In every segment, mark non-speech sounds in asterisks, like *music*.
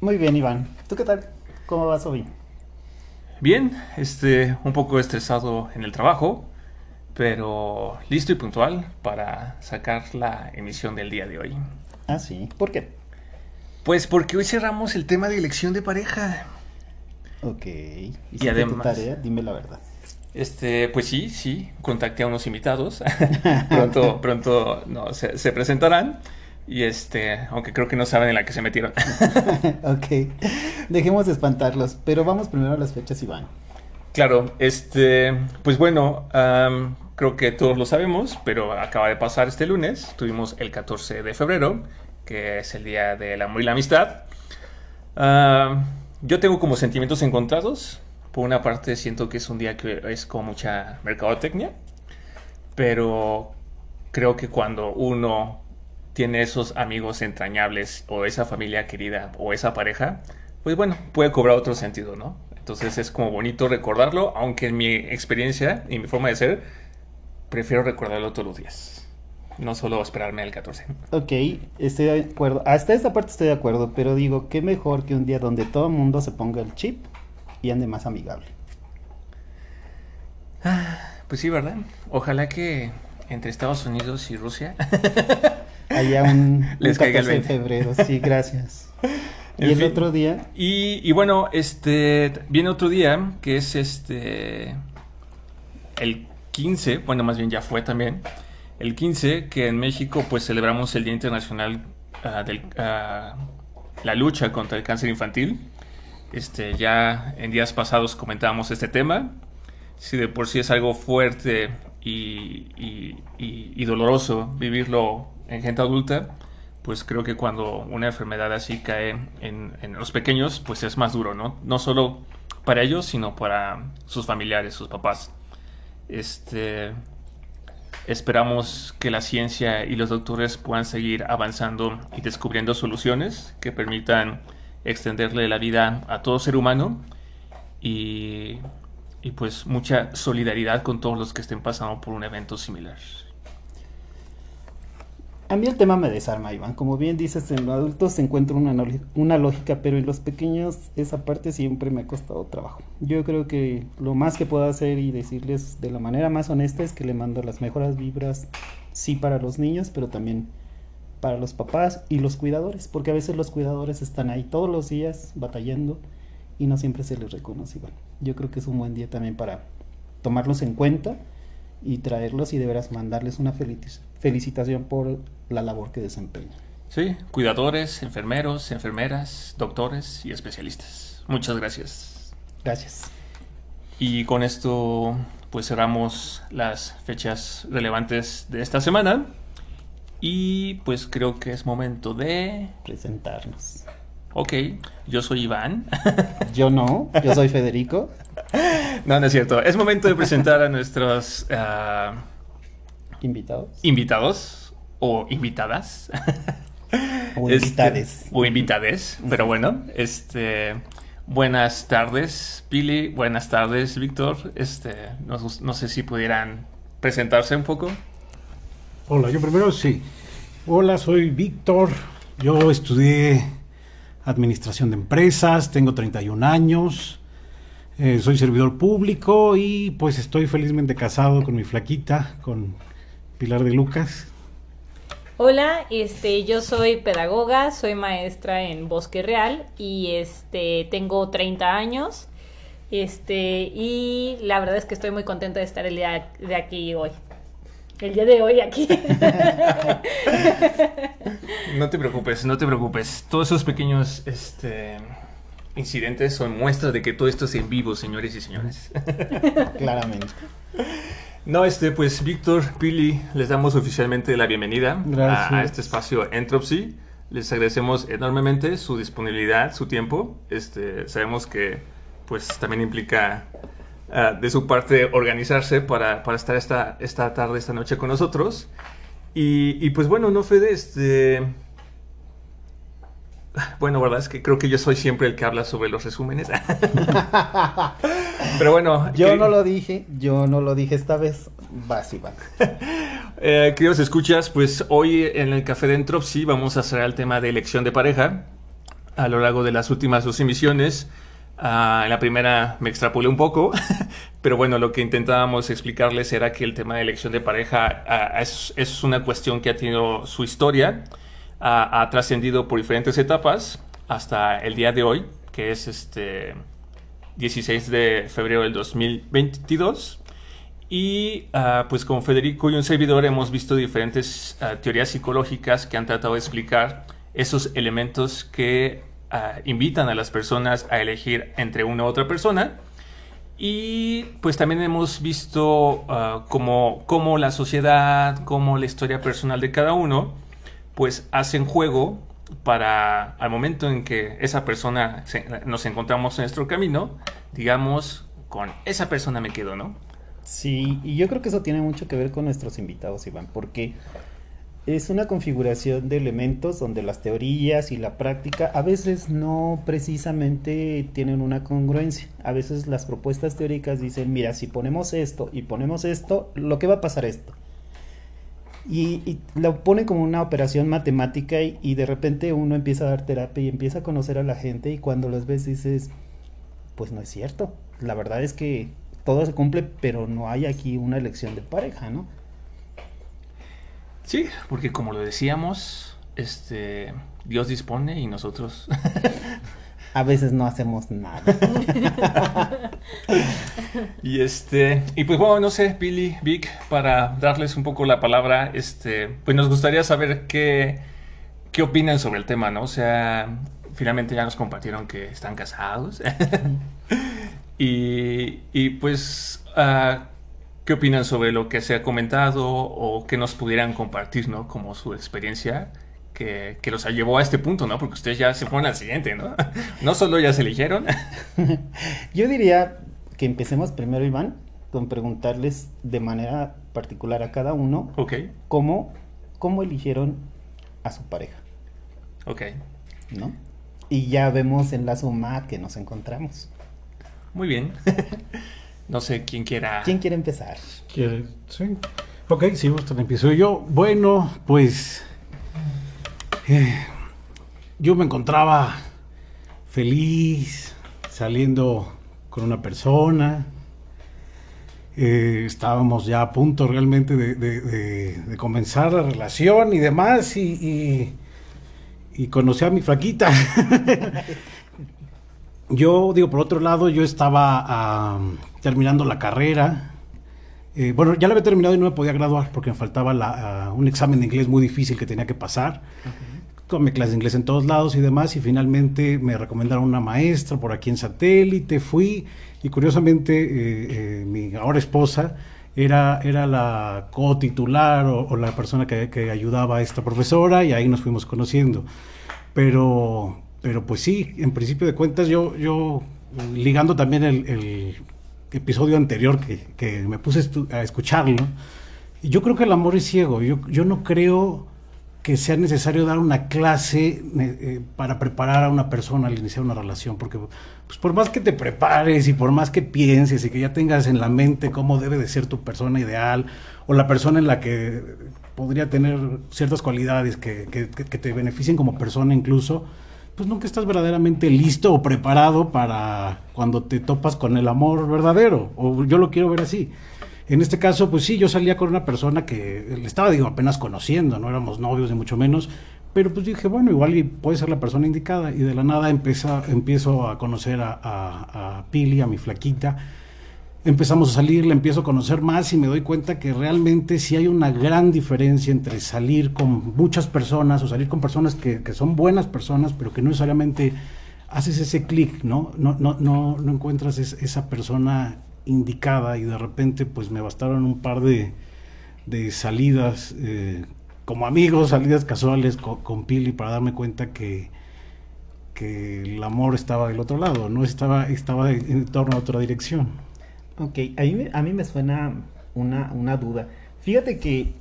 Muy bien, Iván. ¿Tú qué tal? ¿Cómo vas hoy? Bien, este, un poco estresado en el trabajo, pero listo y puntual para sacar la emisión del día de hoy. Ah, sí. ¿Por qué? Pues porque hoy cerramos el tema de elección de pareja. Ok. ¿Y además, tu tarea? Dime la verdad. Este, pues sí, sí, contacté a unos invitados. *laughs* pronto, pronto no, se presentarán. Y este, aunque creo que no saben en la que se metieron. *laughs* ok, dejemos de espantarlos, pero vamos primero a las fechas, Iván. Claro, este, pues bueno, creo que todos lo sabemos, pero acaba de pasar este lunes. Tuvimos el 14 de febrero, que es el Día del Amor y la Amistad. yo tengo como sentimientos encontrados. Por una parte siento que es un día que es con mucha mercadotecnia, pero creo que cuando uno tiene esos amigos entrañables o esa familia querida o esa pareja, pues bueno, puede cobrar otro sentido, ¿no? Entonces es como bonito recordarlo, aunque en mi experiencia y mi forma de ser, prefiero recordarlo todos los días. No solo esperarme al 14. Ok, estoy de acuerdo. Hasta esta parte estoy de acuerdo, pero digo, qué mejor que un día donde todo el mundo se ponga el chip y ande más amigable. Ah, pues sí, ¿verdad? Ojalá que entre Estados Unidos y Rusia *laughs* allá un, *laughs* Les 14 de febrero. Sí, gracias. *laughs* y el otro día. Y, bueno, este viene otro día que es este el 15, bueno, más bien ya fue también. El 15, que en México pues celebramos el Día Internacional uh, de ah, la lucha contra el cáncer infantil. Este, ya en días pasados comentábamos este tema. Si de por sí es algo fuerte y, y doloroso vivirlo en gente adulta, pues creo que cuando una enfermedad así cae en, los pequeños, pues es más duro, ¿no? No solo para ellos, sino para sus familiares, sus papás. Este, esperamos que la ciencia y los doctores puedan seguir avanzando y descubriendo soluciones que permitan extenderle la vida a todo ser humano y, y pues mucha solidaridad con todos los que estén pasando por un evento similar. A mí el tema me desarma, Iván. Como bien dices, en los adultos se encuentra una, una lógica, pero en los pequeños esa parte siempre me ha costado trabajo. Yo creo que lo más que puedo hacer y decirles de la manera más honesta es que le mando las mejores vibras, sí para los niños, pero también para los papás y los cuidadores, porque a veces los cuidadores están ahí todos los días batallando y no siempre se les reconoce, Iván. Yo creo que es un buen día también para tomarlos en cuenta y traerlos y de veras mandarles una felicitación por la labor que desempeña. Sí, cuidadores, enfermeros, enfermeras, doctores y especialistas. Muchas gracias. Gracias. Y con esto pues cerramos las fechas relevantes de esta semana. Y pues creo que es momento de... Presentarnos. Ok, yo soy Iván. *laughs* Yo no, yo soy Federico. No, no es cierto. Es momento de presentar a nuestros... Ah, invitados. Invitados o invitadas. O invitades. o invitades, pero bueno, este... Buenas tardes, Pili. Buenas tardes, Víctor. Este, no, sé si pudieran presentarse un poco. Hola, yo primero sí. Hola, soy Víctor. Yo estudié administración de empresas, tengo 31 años, eh, soy servidor público y pues estoy felizmente casado con mi flaquita, con Pilar de Lucas. Hola, este, yo soy pedagoga, soy maestra en Bosque Real y este, tengo 30 años. Este, y la verdad es que estoy muy contenta de estar el día de aquí hoy. El día de hoy aquí. *laughs* no te preocupes, no te preocupes. Todos esos pequeños este, incidentes son muestras de que todo esto es en vivo, señores y señores. *laughs* Claramente. No, este, pues Víctor, Pili, les damos oficialmente la bienvenida a, este espacio Entropy. Les agradecemos enormemente su disponibilidad, su tiempo. Este, sabemos que pues también implica ah, de su parte organizarse para, para, estar esta, esta tarde, esta noche con nosotros. Y, y pues bueno, no Fede, este... Bueno, verdad es que creo que yo soy siempre el que habla sobre los resúmenes. *laughs* Pero bueno. Yo no lo dije, yo no lo dije esta vez. Vas, *laughs* Iván. eh, queridos escuchas, pues hoy en el Café de Entropsy vamos a hacer el tema de elección de pareja. A lo largo de las últimas dos emisiones, uh, en la primera me extrapolé un poco, *laughs* pero bueno, lo que intentábamos explicarles era que el tema de elección de pareja uh, es, es, una cuestión que ha tenido su historia, ha trascendido por diferentes etapas hasta el día de hoy, que es este 16 de febrero del 2022. Y uh, pues con Federico y un servidor hemos visto diferentes uh, teorías psicológicas que han tratado de explicar esos elementos que uh, invitan a las personas a elegir entre una u otra persona. Y pues también hemos visto cómo, cómo la sociedad, cómo la historia personal de cada uno, pues hacen juego para al momento en que esa persona nos encontramos en nuestro camino, digamos, con esa persona me quedo, ¿no? Sí, y yo creo que eso tiene mucho que ver con nuestros invitados, Iván, porque es una configuración de elementos donde las teorías y la práctica a veces no precisamente tienen una congruencia. A veces las propuestas teóricas dicen, mira, si ponemos esto y ponemos esto, lo que va a pasar esto. Y, y, lo pone como una operación matemática y, y, de repente uno empieza a dar terapia y empieza a conocer a la gente y cuando los ves dices, pues no es cierto. La verdad es que todo se cumple, pero no hay aquí una elección de pareja, ¿no? Sí, porque como lo decíamos, este Dios dispone y nosotros *laughs* a veces no hacemos nada. *laughs* y este, y pues bueno, no sé, Billy, Vic, para darles un poco la palabra, este, pues nos gustaría saber qué, qué opinan sobre el tema, ¿no? O sea, finalmente ya nos compartieron que están casados. *laughs* y, y, pues, uh, ¿qué opinan sobre lo que se ha comentado o que nos pudieran compartir, ¿no? Como su experiencia que, que, los llevó a este punto, ¿no? Porque ustedes ya se fueron al siguiente, ¿no? *laughs* No solo ya se eligieron. *laughs* Yo diría que empecemos primero, Iván, con preguntarles de manera particular a cada uno okay. cómo, cómo eligieron a su pareja. Ok. ¿No? Y ya vemos en la suma que nos encontramos. Muy bien. *laughs* no sé quién quiera. ¿Quién quiere empezar? ¿Quiere? Sí. Ok, sí, usted empiezo yo. Bueno, pues eh, yo me encontraba feliz saliendo con una persona. Eh, estábamos ya a punto realmente de, comenzar la relación y demás y, y, conocí a mi flaquita. *laughs* yo digo, por otro lado, yo estaba terminando la carrera. Eh, bueno, ya la había terminado y no me podía graduar porque me faltaba la, uh, un examen de inglés muy difícil que tenía que pasar. Tomé clases de inglés en todos lados y demás, y finalmente me recomendaron una maestra por aquí en satélite, fui, y curiosamente eh, eh, mi ahora esposa era, era la co-titular o, o, la persona que, ayudaba a esta profesora, y ahí nos fuimos conociendo. Pero, pero pues sí, en principio de cuentas, yo, yo ligando también el, el episodio anterior que, que me puse a escucharlo, yo creo que el amor es ciego, yo, yo no creo que sea necesario dar una clase eh, para preparar a una persona al iniciar una relación, porque pues por más que te prepares y por más que pienses y que ya tengas en la mente cómo debe de ser tu persona ideal o la persona en la que podría tener ciertas cualidades que, que, que te beneficien como persona incluso, pues nunca estás verdaderamente listo o preparado para cuando te topas con el amor verdadero, o yo lo quiero ver así. En este caso, pues sí, yo salía con una persona que le estaba, digo, apenas conociendo, no éramos novios ni mucho menos, pero pues dije, bueno, igual puede ser la persona indicada. Y de la nada empieza, empiezo a conocer a, a, a Pili, a mi flaquita. Empezamos a salir, la empiezo a conocer más y me doy cuenta que realmente sí hay una gran diferencia entre salir con muchas personas o salir con personas que, que son buenas personas, pero que no necesariamente haces ese clic, ¿no? No, no, no, no encuentras es, esa persona indicada y de repente pues me bastaron un par de, de salidas eh, como amigos, salidas casuales con, con Pili para darme cuenta que, que el amor estaba del otro lado, no estaba, estaba en torno a otra dirección. Ok, a mí, a mí me suena una, una duda. Fíjate que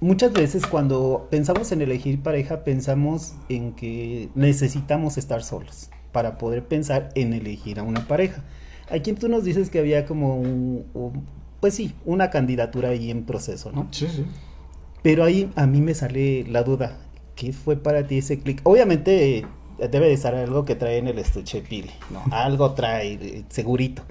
muchas veces cuando pensamos en elegir pareja, pensamos en que necesitamos estar solos para poder pensar en elegir a una pareja. Aquí tú nos dices que había como un, un- pues sí, una candidatura ahí en proceso, ¿no? Sí, sí. Pero ahí a mí me sale la duda. ¿Qué fue para ti ese clic? Obviamente eh, debe de estar algo que trae en el estuche Pili, ¿no? Algo trae, eh, segurito.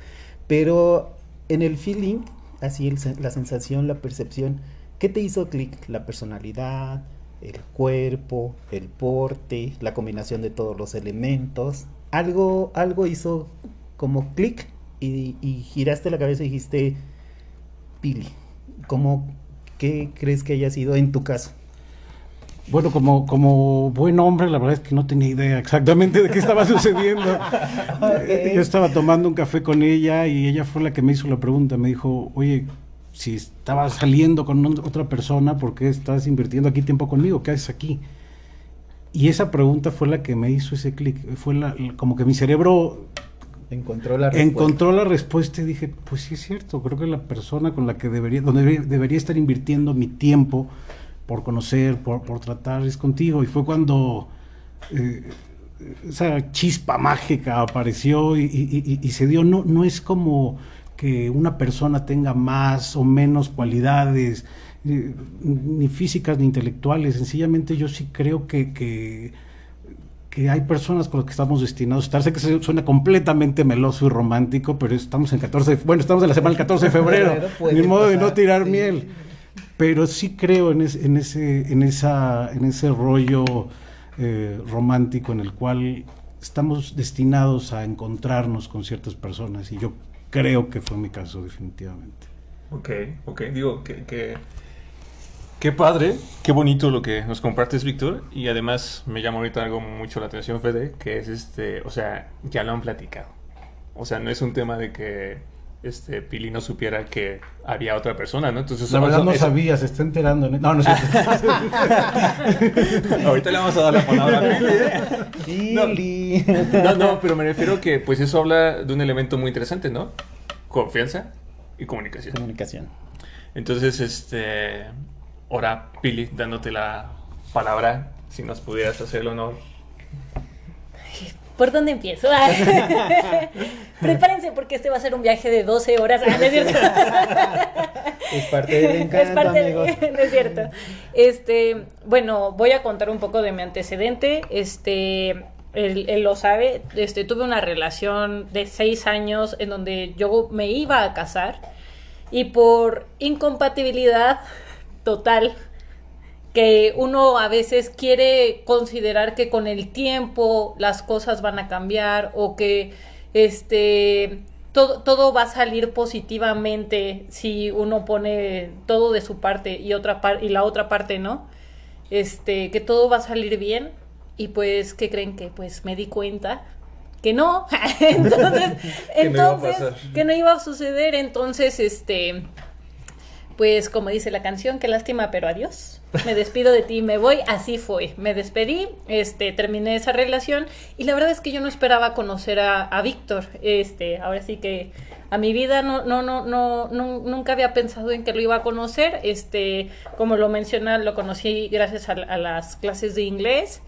Pero en el feeling, así el la sensación, la percepción, ¿qué te hizo clic? La personalidad, el cuerpo, el porte, la combinación de todos los elementos. Algo, algo hizo como clic y, y giraste la cabeza y dijiste, Pili, ¿cómo, ¿qué crees que haya sido en tu caso? Bueno, como, como buen hombre, la verdad es que no tenía idea exactamente de qué estaba *laughs* sucediendo. Eh, Yo estaba tomando un café con ella y ella fue la que me hizo la pregunta. Me dijo, oye, si estabas saliendo con otra persona, ¿por qué estás invirtiendo aquí tiempo conmigo? ¿Qué haces aquí? Y esa pregunta fue la que me hizo ese clic. Fue la- como que mi cerebro Encontró la respuesta. encontró la respuesta y dije, pues sí es cierto, creo que la persona con la que debería, donde debería, estar invirtiendo mi tiempo por conocer, por, por tratar, es contigo. Y fue cuando eh, esa chispa mágica apareció y, se dio. No, no es como que una persona tenga más o menos cualidades, eh, ni físicas ni intelectuales. Sencillamente yo sí creo que que hay personas con las que estamos destinados a estar. Sé que se- suena completamente meloso y romántico, pero estamos en 14, de- bueno, estamos en la semana del 14 de febrero, *laughs* ni modo de no tirar sí. miel. Pero sí creo en, es- en ese, en, esa, en ese rollo eh, romántico en el cual estamos destinados a encontrarnos con ciertas personas y yo creo que fue mi caso definitivamente. Ok, ok, digo que, que- qué padre, qué bonito lo que nos compartes, Víctor, y además me llama ahorita algo mucho la atención, Fede, que es este, o sea, ya lo han platicado. O sea, no es un tema de que este Pili no supiera que había otra persona, ¿no? Entonces, La verdad no sabía, se está enterando. ¿no? No, no cierto. *laughs* Ahorita le vamos a dar la palabra a Pili. ¿eh? Pili. No, no, pero me refiero que pues eso habla de un elemento muy interesante, ¿no? Confianza y comunicación. Comunicación. Entonces, este, ahora Pili, dándote la palabra, si nos pudieras hacer el honor. ¿Por dónde empiezo? *laughs* Prepárense porque este va a ser un viaje de 12 horas. Ah, ¿no es cierto? Es parte del encanto, es parte de- amigos. *laughs* no es cierto. Este, bueno, voy a contar un poco de mi antecedente. Este, él, él lo sabe. Este, tuve una relación de seis años en donde yo me iba a casar y por incompatibilidad total que uno a veces quiere considerar que con el tiempo las cosas van a cambiar o que este todo, todo va a salir positivamente si uno pone todo de su parte y otra par- y la otra parte no este que todo va a salir bien y pues qué creen que pues me di cuenta que no. *laughs* Entonces Que entonces que no iba a suceder. Entonces este pues como dice la canción, qué lástima, pero adiós. Me despido de ti, me voy, así fue. Me despedí, este, terminé esa relación y la verdad es que yo no esperaba conocer a, a Víctor. Este, ahora sí que a mi vida no, no, no, no, nunca había pensado en que lo iba a conocer. Este, como lo menciona, lo conocí gracias a las clases de inglés.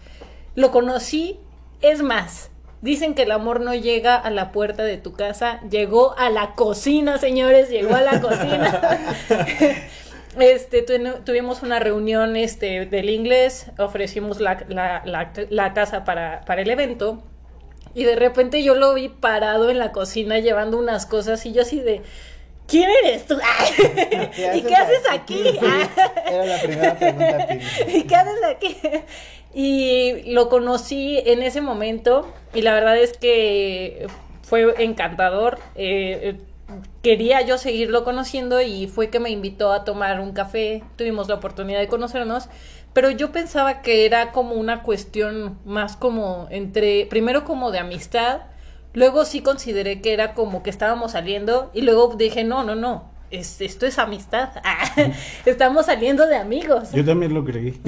Lo conocí, es más, dicen que el amor no llega a la puerta de tu casa, llegó a la cocina, señores, llegó a la cocina. *laughs* Este, tu- tuvimos una reunión este, del inglés, ofrecimos la, la- la- la casa para, para el evento y de repente yo lo vi parado en la cocina llevando unas cosas y yo así de, ¿quién eres tú? *laughs* *laughs* ¿Y qué haces aquí? Era la primera pregunta. ¿Y qué haces aquí? Y lo conocí en ese momento y la verdad es que fue encantador. Eh, quería yo seguirlo conociendo y fue que me invitó a tomar un café. Tuvimos la oportunidad de conocernos, pero yo pensaba que era como una cuestión más como entre, primero como de amistad, luego sí consideré que era como que estábamos saliendo y luego dije, no, no, no. Es, esto es amistad. *laughs* estamos saliendo de amigos. Yo también lo creí.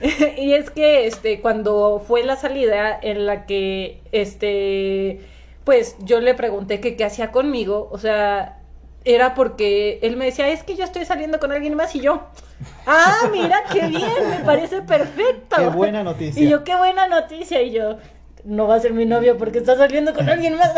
*laughs* y es que este cuando fue la salida en la que este pues yo le pregunté que qué hacía conmigo, o sea, era porque él me decía, "Es que yo estoy saliendo con alguien más" y yo, "Ah, mira qué bien, me parece perfecto." Qué buena noticia. Y yo, "Qué buena noticia." Y yo, no va a ser mi novio porque está saliendo con alguien más.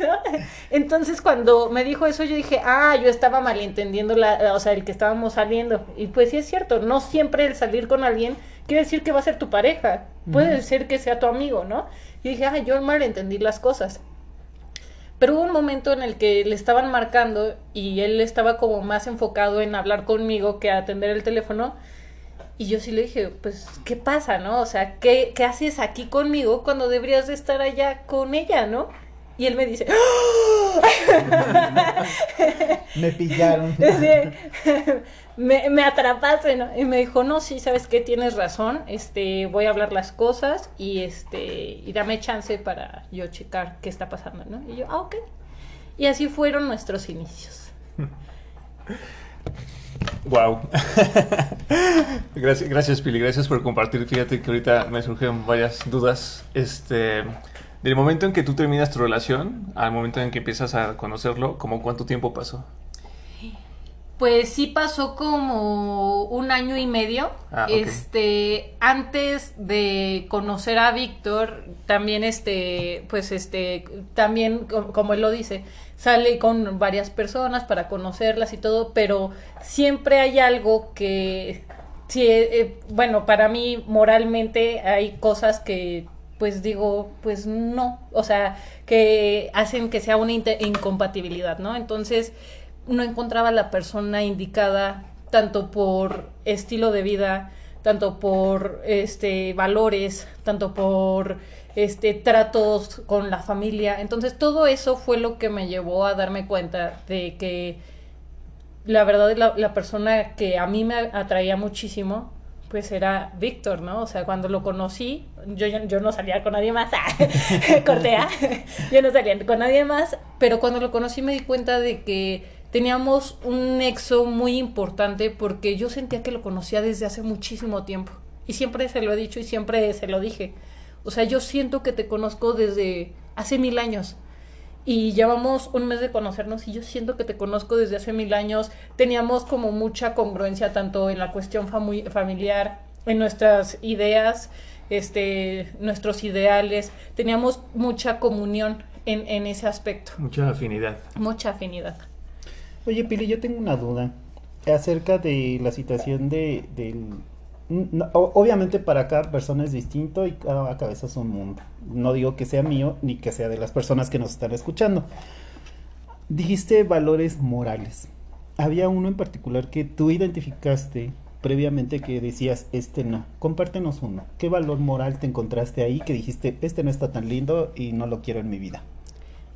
*laughs* Entonces cuando me dijo eso yo dije, ah, yo estaba malentendiendo la, o sea, el que estábamos saliendo. Y pues sí es cierto, no siempre el salir con alguien quiere decir que va a ser tu pareja. Puede ser que sea tu amigo, ¿no? Y dije, ah, yo malentendí las cosas. Pero hubo un momento en el que le estaban marcando y él estaba como más enfocado en hablar conmigo que a atender el teléfono. Y yo sí le dije, pues, ¿qué pasa, no? O sea, ¿qué, qué haces aquí conmigo cuando deberías de estar allá con ella, no? Y él me dice, ¡Ah! *laughs* me pillaron. *laughs* me, me atrapaste, ¿no? Y me dijo, no, sí, sabes qué, tienes razón, este, voy a hablar las cosas y este, y dame chance para yo checar qué está pasando, ¿no? Y yo, ah, ok. Y así fueron nuestros inicios. *laughs* Wow. *laughs* gracias, gracias, Pili. Gracias por compartir. Fíjate que ahorita me surgieron varias dudas. Este, del momento en que tú terminas tu relación al momento en que empiezas a conocerlo, ¿cómo cuánto tiempo pasó? Pues sí pasó como un año y medio. Ah, okay. Este, antes de conocer a Víctor, también este, pues este, también como él lo dice, sale con varias personas para conocerlas y todo, pero siempre hay algo que, sí, eh, bueno, para mí moralmente hay cosas que pues digo, pues no, o sea, que hacen que sea una incompatibilidad, ¿no? Entonces, no encontraba la persona indicada tanto por estilo de vida, tanto por este valores, tanto por este tratos con la familia. Entonces todo eso fue lo que me llevó a darme cuenta de que la verdad la, la persona que a mí me atraía muchísimo pues era Víctor, ¿no? O sea, cuando lo conocí, yo, yo, no salía con nadie más, *laughs* cortea, yo no salía con nadie más, pero cuando lo conocí me di cuenta de que teníamos un nexo muy importante porque yo sentía que lo conocía desde hace muchísimo tiempo. Y siempre se lo he dicho y siempre se lo dije. O sea, yo siento que te conozco desde hace mil años. Y llevamos un mes de conocernos y yo siento que te conozco desde hace mil años. Teníamos como mucha congruencia tanto en la cuestión fami familiar, en nuestras ideas, este, nuestros ideales. Teníamos mucha comunión en, en ese aspecto. Mucha afinidad. Mucha afinidad. Oye, Pili, yo tengo una duda acerca de la situación de, del... No, obviamente para cada persona es distinto y cada cabeza es un mundo. No digo que sea mío ni que sea de las personas que nos están escuchando. Dijiste valores morales. Había uno en particular que tú identificaste previamente que decías, este no. Compártenos uno. ¿Qué valor moral te encontraste ahí que dijiste, este no está tan lindo y no lo quiero en mi vida?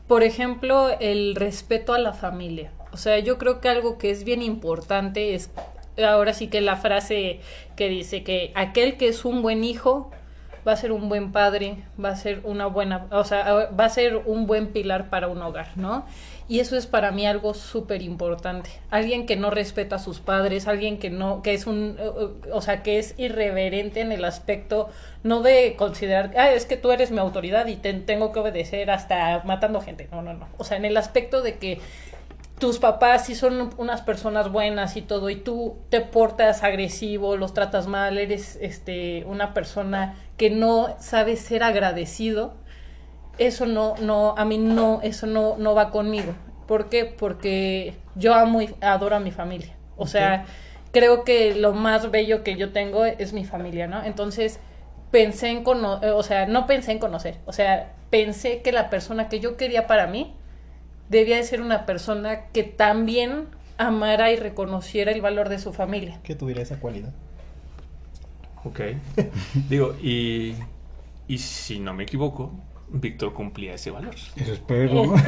Por ejemplo, el respeto a la familia. O sea, yo creo que algo que es bien importante es, ahora sí que la frase que dice que aquel que es un buen hijo va a ser un buen padre, va a ser una buena, o sea, va a ser un buen pilar para un hogar, ¿no? Y eso es para mí algo súper importante. Alguien que no respeta a sus padres, alguien que no, que es un, o sea, que es irreverente en el aspecto, no de considerar, ah, es que tú eres mi autoridad y te tengo que obedecer hasta matando gente. No, no, no. O sea, en el aspecto de que tus papás sí son unas personas buenas y todo, y tú te portas agresivo, los tratas mal, eres este una persona que no sabe ser agradecido, eso no, no, a mí no, eso no, no va conmigo. ¿Por qué? Porque yo amo y adoro a mi familia. O okay. sea, creo que lo más bello que yo tengo es mi familia, ¿no? Entonces, pensé en conocer, o sea, no pensé en conocer, o sea, pensé que la persona que yo quería para mí debía de ser una persona que también amara y reconociera el valor de su familia. Que tuviera esa cualidad. Ok. *laughs* Digo, y, y si no me equivoco, Víctor cumplía ese valor. Eso espero. *laughs*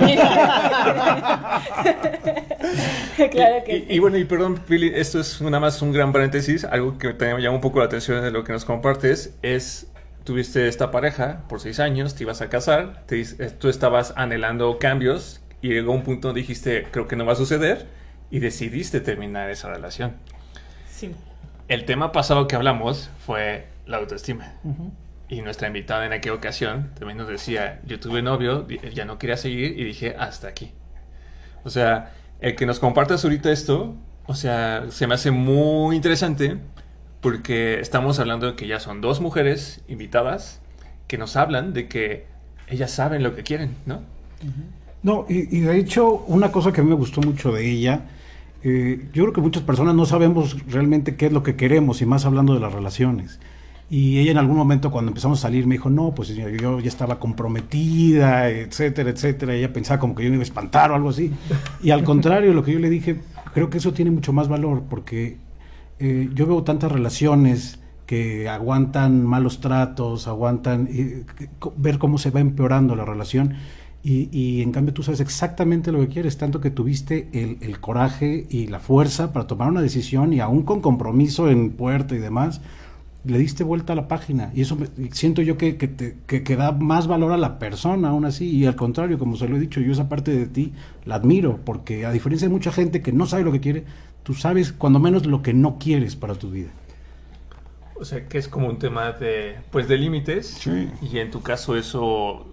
claro que y, sí. y, bueno, y perdón, Pili, esto es nada más un gran paréntesis. Algo que también me llama un poco la atención de lo que nos compartes es tuviste esta pareja por seis años, te ibas a casar, te, eh, tú estabas anhelando cambios y llegó un punto donde dijiste, creo que no va a suceder, y decidiste terminar esa relación. Sí. El tema pasado que hablamos fue la autoestima. Y nuestra invitada en aquella ocasión también nos decía, yo tuve novio, ya no quería seguir y dije, hasta aquí. O sea, el que nos compartas ahorita esto, o sea, se me hace muy interesante porque estamos hablando de que ya son dos mujeres invitadas que nos hablan de que ellas saben lo que quieren, ¿no? No, y, de hecho, una cosa que a mí me gustó mucho de ella, eh, yo creo que muchas personas no sabemos realmente qué es lo que queremos, y más hablando de las relaciones. Y ella en algún momento cuando empezamos a salir me dijo, no, pues yo ya estaba comprometida, etcétera, etcétera. ella pensaba como que yo me iba a espantar o algo así. Y al contrario, lo que yo le dije, creo que eso tiene mucho más valor porque eh, yo veo tantas relaciones que aguantan malos tratos, aguantan ver cómo se va empeorando la relación. Y, en cambio tú sabes exactamente lo que quieres, tanto que tuviste el, coraje y la fuerza para tomar una decisión y aún con compromiso en puerta y demás, le diste vuelta a la página. Y eso siento yo que, que, te, que, da más valor a la persona aún así. Y al contrario, como se lo he dicho, yo esa parte de ti la admiro, porque a diferencia de mucha gente que no sabe lo que quiere, tú sabes cuando menos lo que no quieres para tu vida. O sea, que es como un tema de, pues, de límites. Y en tu caso eso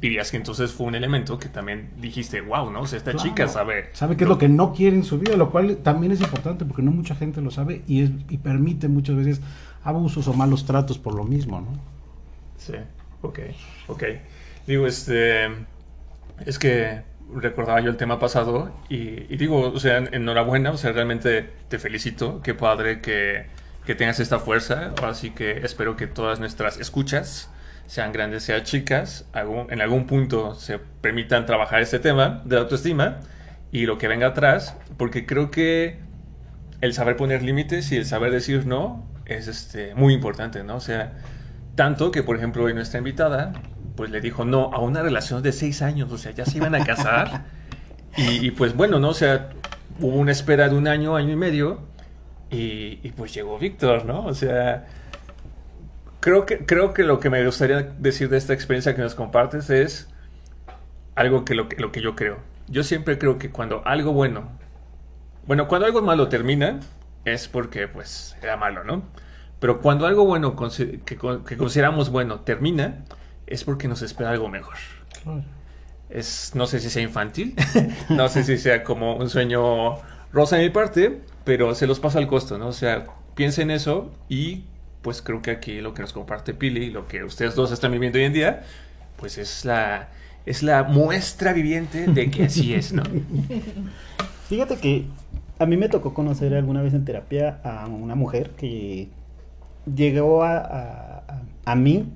dirías que entonces fue un elemento que también dijiste, wow, ¿no? O sea, esta chica sabe... Sabe qué es lo que no quiere en su vida, lo cual también es importante porque no mucha gente lo sabe y, es, y permite muchas veces abusos o malos tratos por lo mismo, ¿no? Sí, ok, ok. Digo, este, es que recordaba yo el tema pasado y, digo, o sea, enhorabuena, o sea, realmente te felicito, qué padre que, que tengas esta fuerza, así que espero que todas nuestras escuchas, sean grandes, sean chicas, en algún punto se permitan trabajar este tema de la autoestima y lo que venga atrás, porque creo que el saber poner límites y el saber decir no es este, muy importante, ¿no? O sea, tanto que, por ejemplo, hoy nuestra invitada, pues le dijo no a una relación de seis años, o sea, ya se iban a casar. *laughs* y, pues bueno, ¿no? O sea, hubo una espera de un año, año y medio, y, pues llegó Víctor, ¿no? O sea, creo que, creo que lo que me gustaría decir de esta experiencia que nos compartes es algo que lo, lo que yo creo. Yo siempre creo que cuando algo bueno, bueno, cuando algo malo termina, es porque pues era malo, ¿no? Pero cuando algo bueno que, consideramos bueno termina, es porque nos espera algo mejor. Es, no sé si sea infantil, *laughs* no sé si sea como un sueño rosa de mi parte, pero se los pasa al costo, ¿no? O sea, piensen en eso y pues creo que aquí lo que nos comparte Pili, lo que ustedes dos están viviendo hoy en día, pues es la, es la muestra viviente de que así es, ¿no? *laughs* Fíjate que a mí me tocó conocer alguna vez en terapia a una mujer que llegó a, a, mí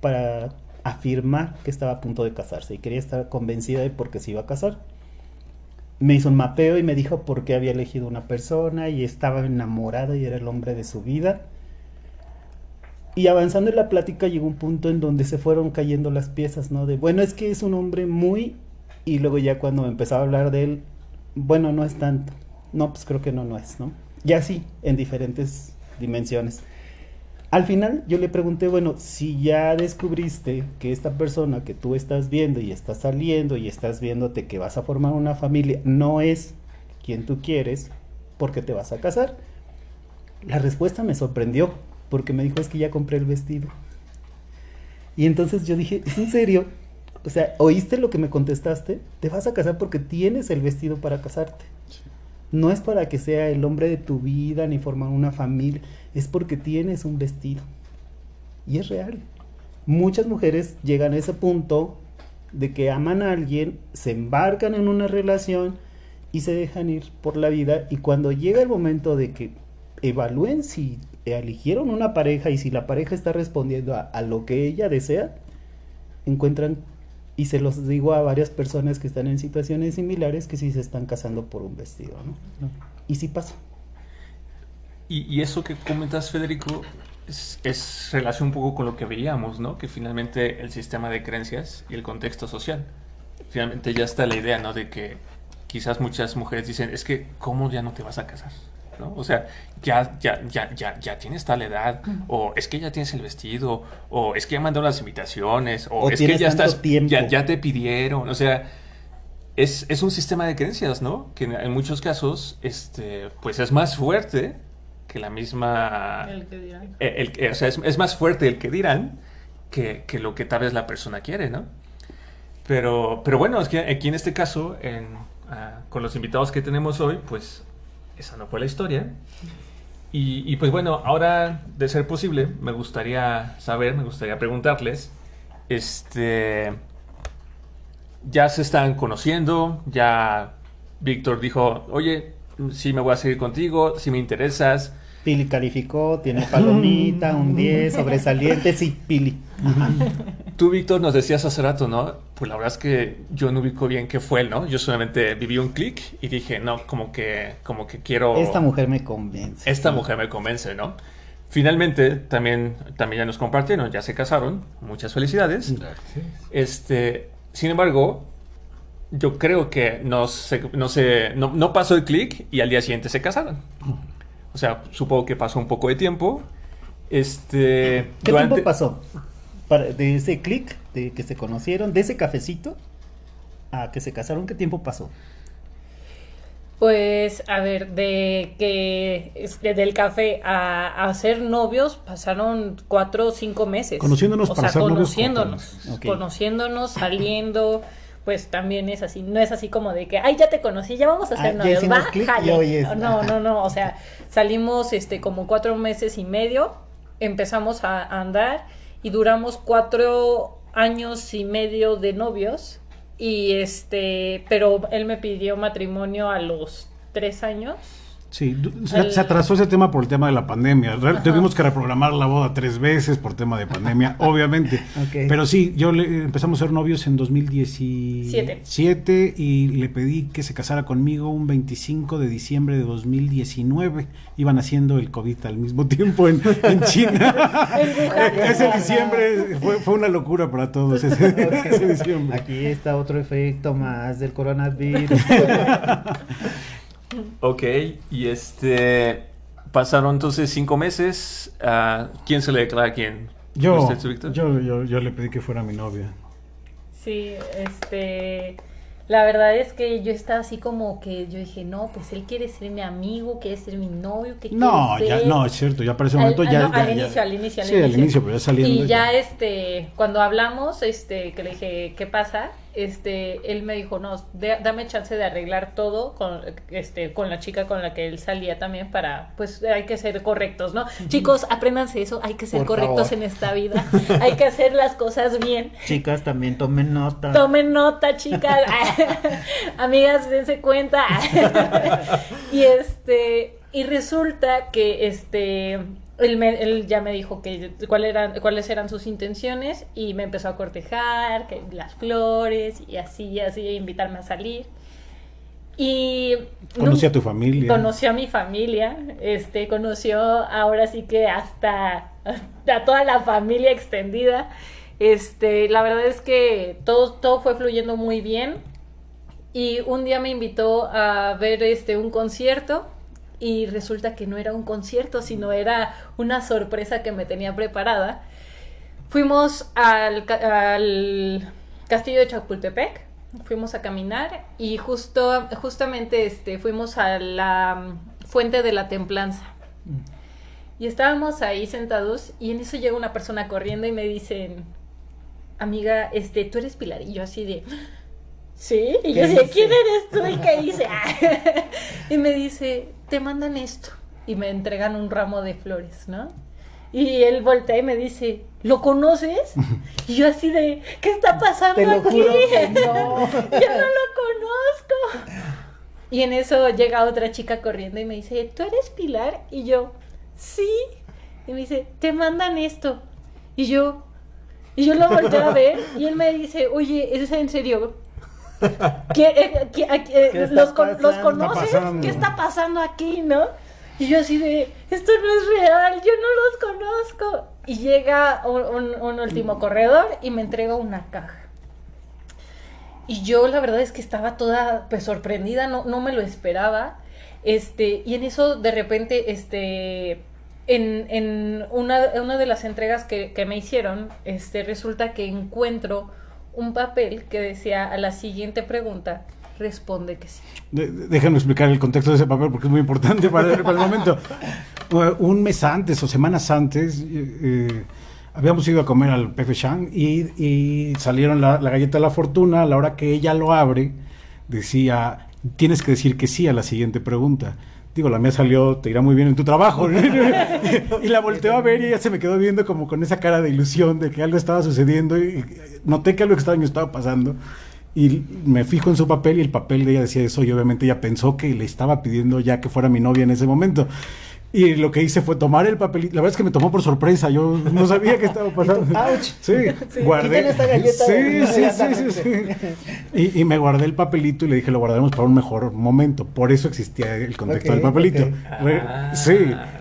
para afirmar que estaba a punto de casarse y quería estar convencida de por qué se iba a casar. Me hizo un mapeo y me dijo por qué había elegido una persona y estaba enamorada y era el hombre de su vida. Y avanzando en la plática llegó un punto en donde se fueron cayendo las piezas, ¿no? De, bueno, es que es un hombre muy... Y luego ya cuando empezaba a hablar de él, bueno, no es tanto no, pues creo que no, no es, ¿no? Y así, en diferentes dimensiones. Al final yo le pregunté, bueno, si ya descubriste que esta persona que tú estás viendo y estás saliendo y estás viéndote que vas a formar una familia no es quien tú quieres, ¿por qué te vas a casar? La respuesta me sorprendió porque me dijo es que ya compré el vestido. Y entonces yo dije, ¿es en serio? O sea, ¿oíste lo que me contestaste? Te vas a casar porque tienes el vestido para casarte. No es para que sea el hombre de tu vida ni formar una familia, es porque tienes un vestido. Y es real. Muchas mujeres llegan a ese punto de que aman a alguien, se embarcan en una relación y se dejan ir por la vida y cuando llega el momento de que evalúen si eligieron una pareja y si la pareja está respondiendo a, a lo que ella desea, encuentran y se los digo a varias personas que están en situaciones similares que sí se están casando por un vestido, ¿no? Y sí pasa. Y, eso que comentas, Federico, es, es, relación un poco con lo que veíamos, ¿no? Que finalmente el sistema de creencias y el contexto social. Finalmente ya está la idea, ¿no? De que quizás muchas mujeres dicen, es que, ¿cómo ya no te vas a casar? ¿No? O sea, ya, ya, ya, ya, ya tienes tal edad, o es que ya tienes el vestido, o es que ya mandó las invitaciones, o, O es que ya estás, ya, ya te pidieron, o sea, es, es un sistema de creencias, ¿no? Que en, en muchos casos, este, pues es más fuerte que la misma... El que dirán. el- el- o sea, es, es más fuerte el que dirán que, que lo que tal vez la persona quiere, ¿no? Pero, pero bueno, es que aquí en este caso, en, ah, con los invitados que tenemos hoy, pues esa no fue la historia. Y, y, pues bueno, ahora, de ser posible, me gustaría saber, me gustaría preguntarles, este, ya se están conociendo, ya Víctor dijo, oye, sí me voy a seguir contigo, si me interesas. Pili calificó, tiene palomita, un 10, sobresaliente, sí, Pili. Tú, Víctor, nos decías hace rato, ¿no? Pues la verdad es que yo no ubico bien qué fue ¿no? Yo solamente viví un clic y dije, no, como que, como que quiero... Esta mujer me convence. Esta mujer me convence, ¿no? Finalmente, también, también ya nos compartieron, ya se casaron, muchas felicidades. Este, sin embargo, yo creo que no, se, no, se, no, no pasó el clic y al día siguiente se casaron. O sea, supongo que pasó un poco de tiempo. Este, ¿Qué durante- tiempo pasó? Para- de ese clic, de que se conocieron, de ese cafecito a que se casaron, ¿qué tiempo pasó? Pues, a ver, de que este, del café a, a ser novios pasaron cuatro o cinco meses. Conociéndonos o para sea, ser novios, conociéndonos, conociéndonos, saliendo, pues también es así, no es así como de que, ay, ya te conocí, ya vamos a Ah, ser novios, va, clic y jale". hoy es- No, no, no, o sea, salimos este como cuatro meses y medio, empezamos a andar y duramos cuatro años y medio de novios y este, pero él me pidió matrimonio a los tres años. Sí, se, El- se atrasó ese tema por el tema de la pandemia. Re- Tuvimos que reprogramar la boda tres veces por tema de pandemia, *laughs* obviamente. Pero sí, yo le, empezamos a ser novios en 2017 y le pedí que se casara conmigo un 25 de diciembre de 2019. Iban haciendo el COVID al mismo tiempo en, en China. *laughs* *laughs* ese diciembre fue, fue una locura para todos. Ese, ese diciembre. Aquí está otro efecto más del coronavirus. Ok, y este. Pasaron entonces cinco meses. ah, ¿Quién se le declara a quién? Yo, ¿Usted, yo, yo, yo le pedí que fuera mi novia. Sí, este, la verdad es que yo estaba así como que yo dije, no, pues él quiere ser mi amigo, quiere ser mi novio, que No, ya, ser? no, es cierto, ya para ese Al- momento ah, ya, no, ya- al ya- inicio, al inicio, al sí, al inicio. inicio, pero ya saliendo. Y ya este, cuando hablamos, este, que le dije, ¿qué pasa? Este, él me dijo, no, de- dame chance de arreglar todo con, este, con la chica con la que él salía también para, pues hay que ser correctos, ¿no? Chicos, apréndanse eso, hay que ser Por correctos favor. en esta *laughs* vida, hay que hacer las cosas bien. Chicas, también tomen nota. Tomen nota, chicas. *laughs* Amigas, dense cuenta. *laughs* y este, y resulta que este, él, me- él ya me dijo que cuál eran, cuáles eran sus intenciones y me empezó a cortejar, que las flores y así, y así, e invitarme a salir. Y Conocí a tu familia. Conoció a mi familia, este, conoció ahora sí que hasta a toda la familia extendida. Este, la verdad es que todo, todo fue fluyendo muy bien. Y un día me invitó a ver este un concierto y resulta que no era un concierto, sino era una sorpresa que me tenía preparada. Fuimos al, al castillo de Chapultepec, fuimos a caminar y justo, justamente este, fuimos a la mm, fuente de la templanza. Y estábamos ahí sentados y en eso llega una persona corriendo y me dicen, amiga, este, tú eres Pilar. Y yo así de, sí. Y yo ¿Qué decía? ¿quién eres tú? ¿Y qué hice? *laughs* *laughs* y me dice, te mandan esto. Y me entregan un ramo de flores, ¿no? Y él voltea y me dice, ¿lo conoces? *laughs* Y yo así de, ¿qué está pasando Te lo aquí? juro que no. yo no lo conozco. Y en eso llega otra chica corriendo y me dice, ¿tú eres Pilar? Y yo, sí. Y me dice, te mandan esto. Y yo, y yo lo volteo a ver y él me dice, oye, ¿es en serio? ¿Qué, eh, qué- eh, ¿Qué está los, con- ¿Los pasando? conoces? Está. ¿Qué está pasando aquí, no? Y yo así de, esto no es real, yo no los conozco. Y llega un, un- un último corredor y me entrega una caja. Y yo la verdad es que estaba toda pues sorprendida, no, no me lo esperaba. Este, y en eso de repente, este, en, en una, una, de las entregas que, que, me hicieron, este, resulta que encuentro un papel que decía a la siguiente pregunta, responde que sí. De, déjame explicar el contexto de ese papel porque es muy importante para, el momento. un mes antes o semanas antes, eh, habíamos ido a comer al Pepe Shang y, y salieron la, la, galleta de la fortuna. A la hora que ella lo abre, decía: Tienes que decir que sí a la siguiente pregunta. Digo, la mía salió, te irá muy bien en tu trabajo. *laughs* *laughs* y la volteó a ver y ella se me quedó viendo como con esa cara de ilusión de que algo estaba sucediendo y noté que algo extraño estaba pasando. Y me fijo en su papel y el papel de ella decía eso y obviamente ella pensó que le estaba pidiendo ya que fuera mi novia en ese momento. Y lo que hice fue tomar el papelito. La verdad es que me tomó por sorpresa. Yo no sabía qué estaba *laughs* pasando. ¡Auch! Sí, sí, guardé. Esta galleta sí, sí, sí, sí, sí. Y, y, me guardé el papelito y le dije, lo guardaremos para un mejor momento. Por eso existía el contexto okay, del papelito. Okay. Re Ah. Sí,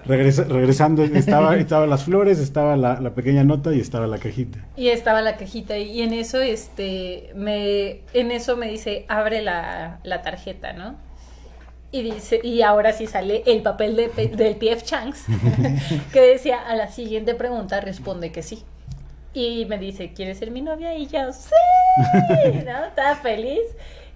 regresa, regresando, estaba, estaban las flores, estaba la, la, pequeña nota y estaba la cajita. Y estaba la cajita. Y en eso, este, me, en eso me dice, abre la, la tarjeta, ¿no? Y dice, y ahora sí sale el papel de, del PF Changs, *laughs* que decía, a la siguiente pregunta responde que sí. Y me dice, ¿quieres ser mi novia? Y yo, sí, ¿no? Estaba feliz.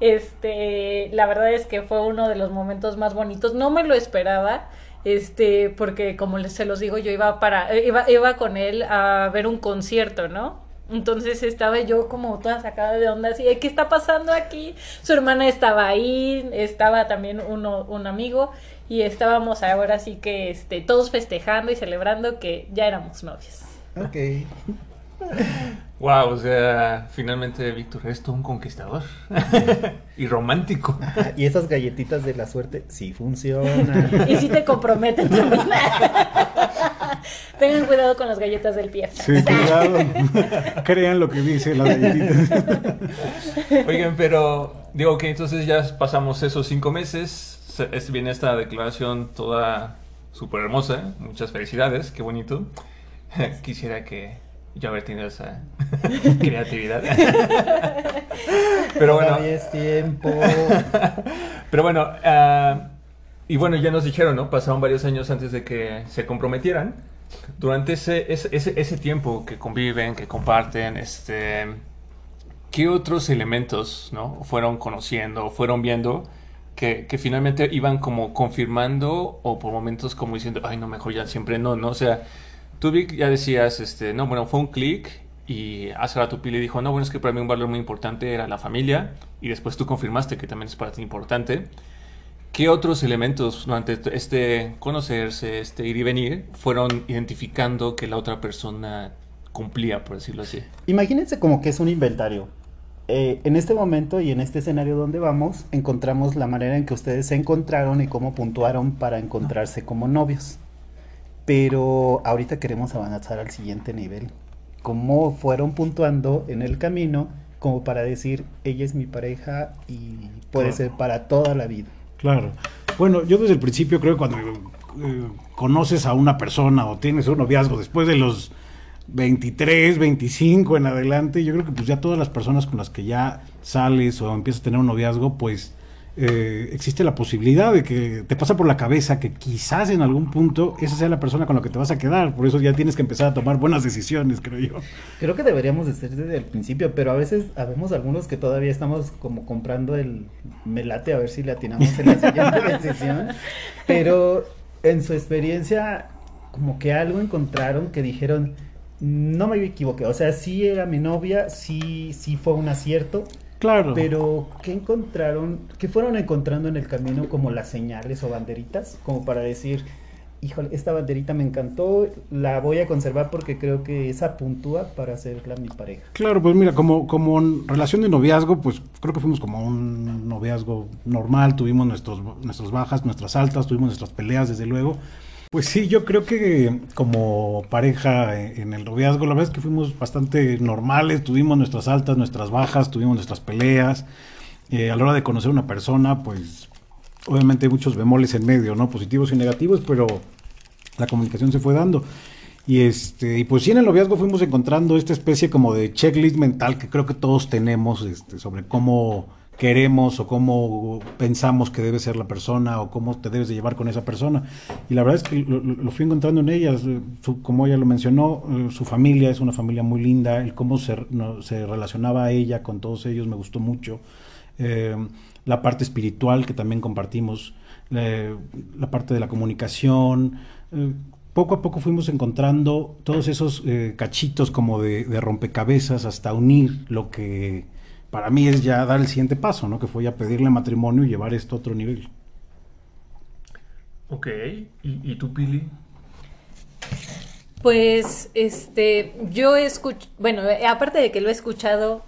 Este, la verdad es que fue uno de los momentos más bonitos. No me lo esperaba, este, porque como se los digo, yo iba para, iba, iba con él a ver un concierto, ¿no? Entonces estaba yo como toda sacada de onda, así, ¿qué está pasando aquí? Su hermana estaba ahí, estaba también uno, un amigo, y estábamos ahora sí que este, todos festejando y celebrando que ya éramos novios. Ok. *laughs* Wow, o sea, finalmente Víctor es todo un conquistador *laughs* y romántico. *laughs* Y esas galletitas de la suerte sí funcionan. Y sí te comprometen también. Tengan cuidado con las galletas del pie. Sí, cuidado. *laughs* Crean lo que dice la galletita. Oigan, pero digo que entonces ya pasamos esos cinco meses. Es, viene esta declaración toda súper hermosa. Muchas felicidades, qué bonito. *laughs* Quisiera que yo haber tenido esa *laughs* creatividad. pero bueno. Todavía es tiempo. pero bueno, uh, y bueno, ya nos dijeron, ¿no? Pasaron varios años antes de que se comprometieran. Durante ese, ese, ese, tiempo que conviven, que comparten, este, ¿qué otros elementos, ¿no? Fueron conociendo, fueron viendo que, que, finalmente iban como confirmando o por momentos como diciendo, ay, no, mejor ya siempre no, ¿no? O sea, tú Vic ya decías, este, no, bueno, fue un clic y hace rato Pili dijo, no, bueno, es que para mí un valor muy importante era la familia y después tú confirmaste que también es para ti importante. ¿Qué otros elementos durante este conocerse, este ir y venir, fueron identificando que la otra persona cumplía, por decirlo así? Imagínense como que es un inventario. Eh, en este momento y en este escenario donde vamos, encontramos la manera en que ustedes se encontraron y cómo puntuaron para encontrarse como novios. Pero ahorita queremos avanzar al siguiente nivel. Cómo fueron puntuando en el camino como para decir, ella es mi pareja y puede ser para toda la vida. Claro. Bueno, yo desde el principio creo que cuando eh, conoces a una persona o tienes un noviazgo después de los 23, 25 en adelante, yo creo que pues ya todas las personas con las que ya sales o empiezas a tener un noviazgo, pues eh, existe la posibilidad de que te pasa por la cabeza que quizás en algún punto esa sea la persona con la que te vas a quedar. Por eso ya tienes que empezar a tomar buenas decisiones, creo yo. Creo que deberíamos de ser desde el principio, pero a veces habemos algunos que todavía estamos como comprando el melate a ver si le atinamos en la *laughs* siguiente decisión. Pero en su experiencia, como que algo encontraron que dijeron, no me equivoqué. O sea, sí era mi novia, sí, sí fue un acierto. Claro. Pero, ¿qué encontraron? ¿Qué fueron encontrando en el camino como las señales o banderitas? Como para decir, híjole, esta banderita me encantó, la voy a conservar porque creo que esa puntúa para hacerla mi pareja. Claro, pues mira, como, como relación de noviazgo, pues creo que fuimos como un noviazgo normal, tuvimos nuestros, nuestras bajas, nuestras altas, tuvimos nuestras peleas, desde luego. Pues sí, yo creo que como pareja en el noviazgo, la verdad es que fuimos bastante normales, tuvimos nuestras altas, nuestras bajas, tuvimos nuestras peleas. Eh, a la hora de conocer una persona, pues obviamente hay muchos bemoles en medio, ¿no? Positivos y negativos, pero la comunicación se fue dando. Y este, y pues sí, en el noviazgo fuimos encontrando esta especie como de checklist mental que creo que todos tenemos este, sobre cómo queremos o cómo pensamos que debe ser la persona o cómo te debes de llevar con esa persona. Y la verdad es que lo, fui encontrando en ellas, como ella lo mencionó, eh, su familia es una familia muy linda, el cómo se, relacionaba ella con todos ellos me gustó mucho. Eh, la parte espiritual que también compartimos, la, parte de la comunicación. Eh, poco a poco fuimos encontrando todos esos cachitos como de rompecabezas hasta unir lo que para mí es ya dar el siguiente paso, ¿no? Que fue ya pedirle matrimonio y llevar esto a otro nivel. Ok, ¿y, tú, Pili? Pues, este, yo escucho, bueno, eh, aparte de que lo he escuchado,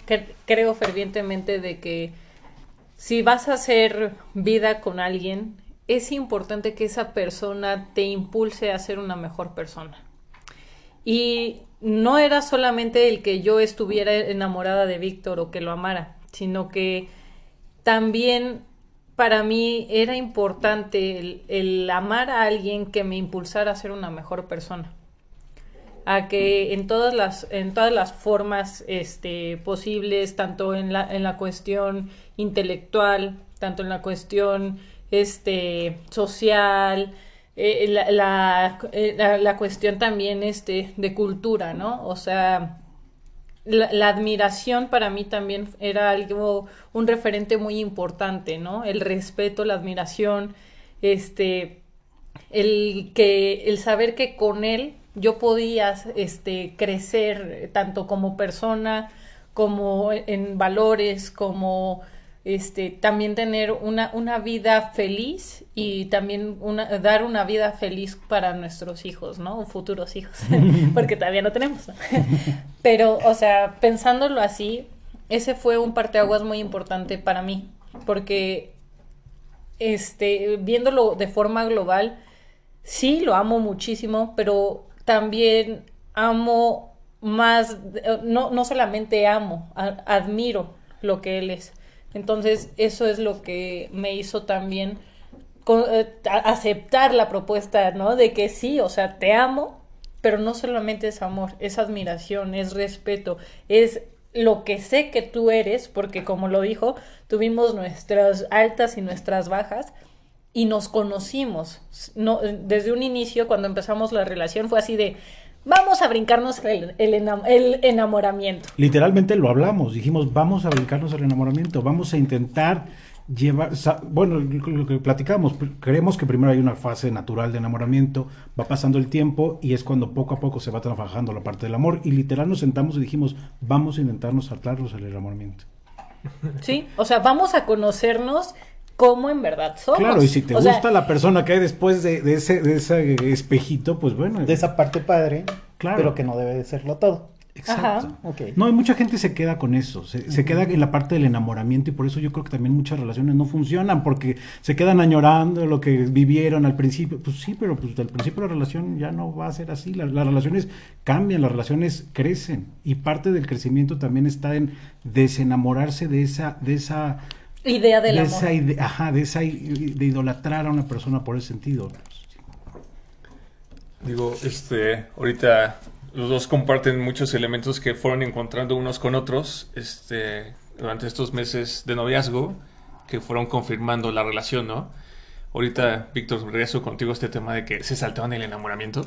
creo fervientemente de que si vas a hacer vida con alguien, es importante que esa persona te impulse a ser una mejor persona. Y no era solamente el que yo estuviera enamorada de Víctor o que lo amara, sino que también para mí era importante el, amar a alguien que me impulsara a ser una mejor persona a que en todas las en todas las formas este, posibles tanto en la, en la cuestión intelectual tanto en la cuestión este social eh, la, eh, la, la, cuestión también este, de cultura, ¿no? O sea, la, admiración para mí también era algo, un referente muy importante, ¿no? El respeto, la admiración, este, el que, el saber que con él yo podía, este, crecer tanto como persona, como en valores, como este, también tener una, una vida feliz y también una, dar una vida feliz para nuestros hijos, ¿no? futuros hijos, *laughs* porque todavía no tenemos. *laughs* Pero, o sea, pensándolo así, ese fue un parteaguas muy importante para mí, porque, este, viéndolo de forma global, sí, lo amo muchísimo, pero también amo más, no, no solamente amo, admiro lo que él es entonces, eso es lo que me hizo también eh, aceptar la propuesta, ¿no? De que sí, o sea, te amo, pero no solamente es amor, es admiración, es respeto, es lo que sé que tú eres, porque como lo dijo, tuvimos nuestras altas y nuestras bajas y nos conocimos. No, desde un inicio, cuando empezamos la relación, fue así de, vamos a brincarnos el, enamoramiento. Literalmente lo hablamos, dijimos, vamos a brincarnos el enamoramiento, vamos a intentar llevar, bueno, lo que platicamos, creemos que primero hay una fase natural de enamoramiento, va pasando el tiempo y es cuando poco a poco se va trabajando la parte del amor y literal nos sentamos y dijimos, vamos a intentarnos saltarnos el enamoramiento. Sí, o sea, vamos a conocernos cómo en verdad somos. Claro, y si te gusta la persona que hay después de, ese, de ese espejito, pues bueno. De esa parte padre, claro. pero que no debe de serlo todo. Exacto. No, hay mucha gente se queda con eso, se, queda en la parte del enamoramiento y por eso yo creo que también muchas relaciones no funcionan porque se quedan añorando lo que vivieron al principio. Pues sí, pero pues al principio la relación ya no va a ser así, las relaciones cambian, las relaciones crecen y parte del crecimiento también está en desenamorarse de esa, de esa idea del de amor. Esa idea, ajá, de esa de idolatrar a una persona por ese sentido. Digo, este, ahorita los dos comparten muchos elementos que fueron encontrando unos con otros, este, durante estos meses de noviazgo, que fueron confirmando la relación, ¿no? Ahorita, Víctor, regreso contigo a este tema de que se saltaban el enamoramiento.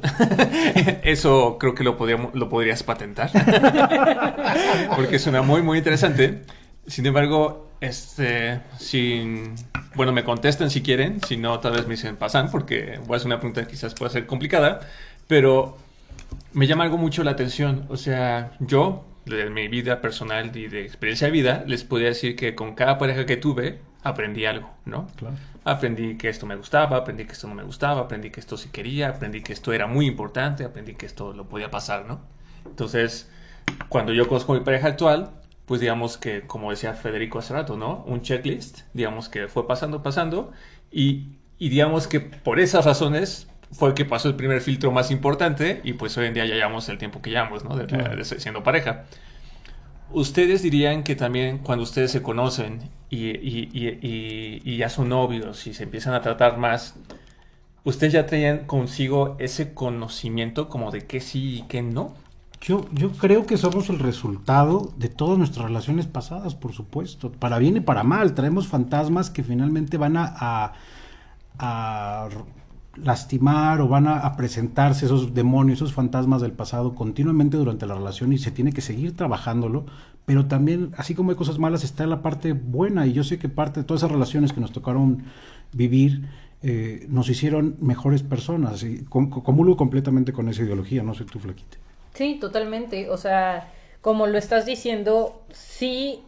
*laughs* Eso creo que lo, podríamos, lo podrías patentar. *laughs* Porque suena muy, muy interesante. Sin embargo, este, sin, bueno, me contesten si quieren, si no, tal vez me dicen pasan, porque voy a hacer una pregunta que quizás pueda ser complicada, pero me llama algo mucho la atención. O sea, yo, de mi vida personal y de experiencia de vida, les podría decir que con cada pareja que tuve, aprendí algo, ¿no? Claro. Aprendí que esto me gustaba, aprendí que esto no me gustaba, aprendí que esto sí quería, aprendí que esto era muy importante, aprendí que esto lo podía pasar, ¿no? Entonces, cuando yo conozco a mi pareja actual, pues digamos que, como decía Federico hace rato, ¿no? Un checklist, digamos que fue pasando, pasando, y, y digamos que por esas razones fue el que pasó el primer filtro más importante, y pues hoy en día ya llevamos el tiempo que llevamos, ¿no? De, siendo pareja. ¿Ustedes dirían que también cuando ustedes se conocen y, y, y, y, ya son novios y se empiezan a tratar más, ustedes ya traían consigo ese conocimiento como de qué sí y qué no? Yo, yo creo que somos el resultado de todas nuestras relaciones pasadas, por supuesto. Para bien y para mal. Traemos fantasmas que finalmente van a, lastimar o van a, presentarse esos demonios, esos fantasmas del pasado continuamente durante la relación y se tiene que seguir trabajándolo, pero también, así como hay cosas malas, está la parte buena y yo sé que parte de todas esas relaciones que nos tocaron vivir eh, nos hicieron mejores personas y comulgo completamente con esa ideología, no sé tú, Flaquita. Sí, totalmente, o sea, como lo estás diciendo, sí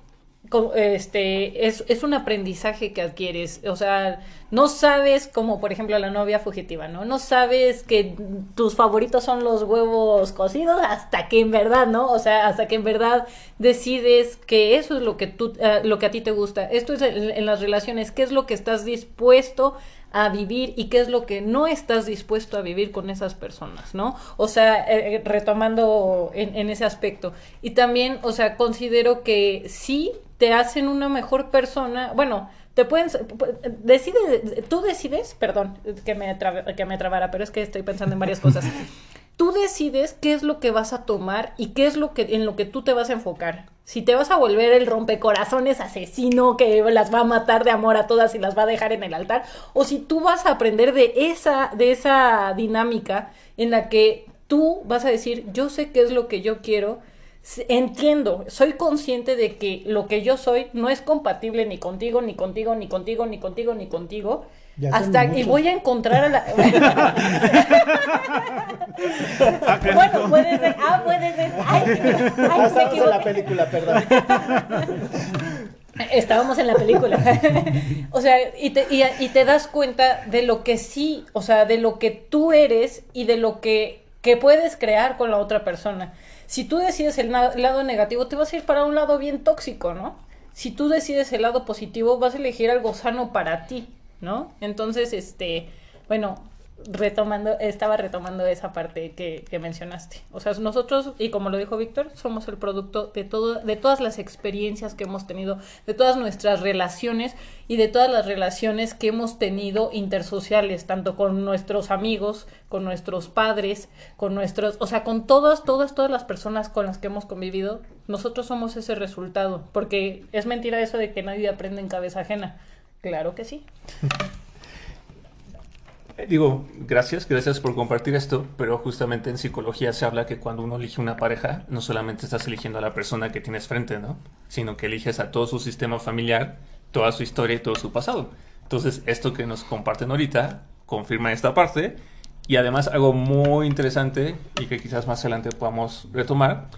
este es, es, un aprendizaje que adquieres, o sea, no sabes como por ejemplo la novia fugitiva, ¿no? No sabes que tus favoritos son los huevos cocidos hasta que en verdad, ¿no? O sea, hasta que en verdad decides que eso es lo que tú uh, lo que a ti te gusta. Esto es en, en, las relaciones, qué es lo que estás dispuesto a vivir y qué es lo que no estás dispuesto a vivir con esas personas, ¿no? O sea, eh, retomando en, en ese aspecto. Y también, o sea, considero que sí te hacen una mejor persona. Bueno, te pueden decide tú decides, perdón, que me que me trabara, pero es que estoy pensando en varias cosas. *laughs* tú decides qué es lo que vas a tomar y qué es lo que en lo que tú te vas a enfocar. Si te vas a volver el rompecorazones asesino que las va a matar de amor a todas y las va a dejar en el altar, o si tú vas a aprender de esa de esa dinámica en la que tú vas a decir, yo sé qué es lo que yo quiero entiendo, soy consciente de que lo que yo soy no es compatible ni contigo, ni contigo, ni contigo, ni contigo, ni contigo. Ya hasta y voy a encontrar a la *laughs* bueno puede ser ah puede ser. Ay, ay en la película perdón. *laughs* Estábamos en la película. *laughs* o sea, y te, y, y te das cuenta de lo que sí, o sea, de lo que tú eres y de lo que, que puedes crear con la otra persona. Si tú decides el lado negativo, te vas a ir para un lado bien tóxico, ¿no? Si tú decides el lado positivo, vas a elegir algo sano para ti, ¿no? Entonces, este, bueno, retomando, estaba retomando esa parte que, que, mencionaste. O sea, nosotros, y como lo dijo Víctor, somos el producto de todo, de todas las experiencias que hemos tenido, de todas nuestras relaciones y de todas las relaciones que hemos tenido intersociales, tanto con nuestros amigos, con nuestros padres, con nuestros, o sea, con todas, todas, todas las personas con las que hemos convivido, nosotros somos ese resultado, porque es mentira eso de que nadie aprende en cabeza ajena. Claro que sí. *laughs* Digo, gracias, gracias por compartir esto, pero justamente en psicología se habla que cuando uno elige una pareja, no solamente estás eligiendo a la persona que tienes frente, ¿no? Sino que eliges a todo su sistema familiar, toda su historia y todo su pasado. Entonces, esto que nos comparten ahorita confirma esta parte y además algo muy interesante y que quizás más adelante podamos retomar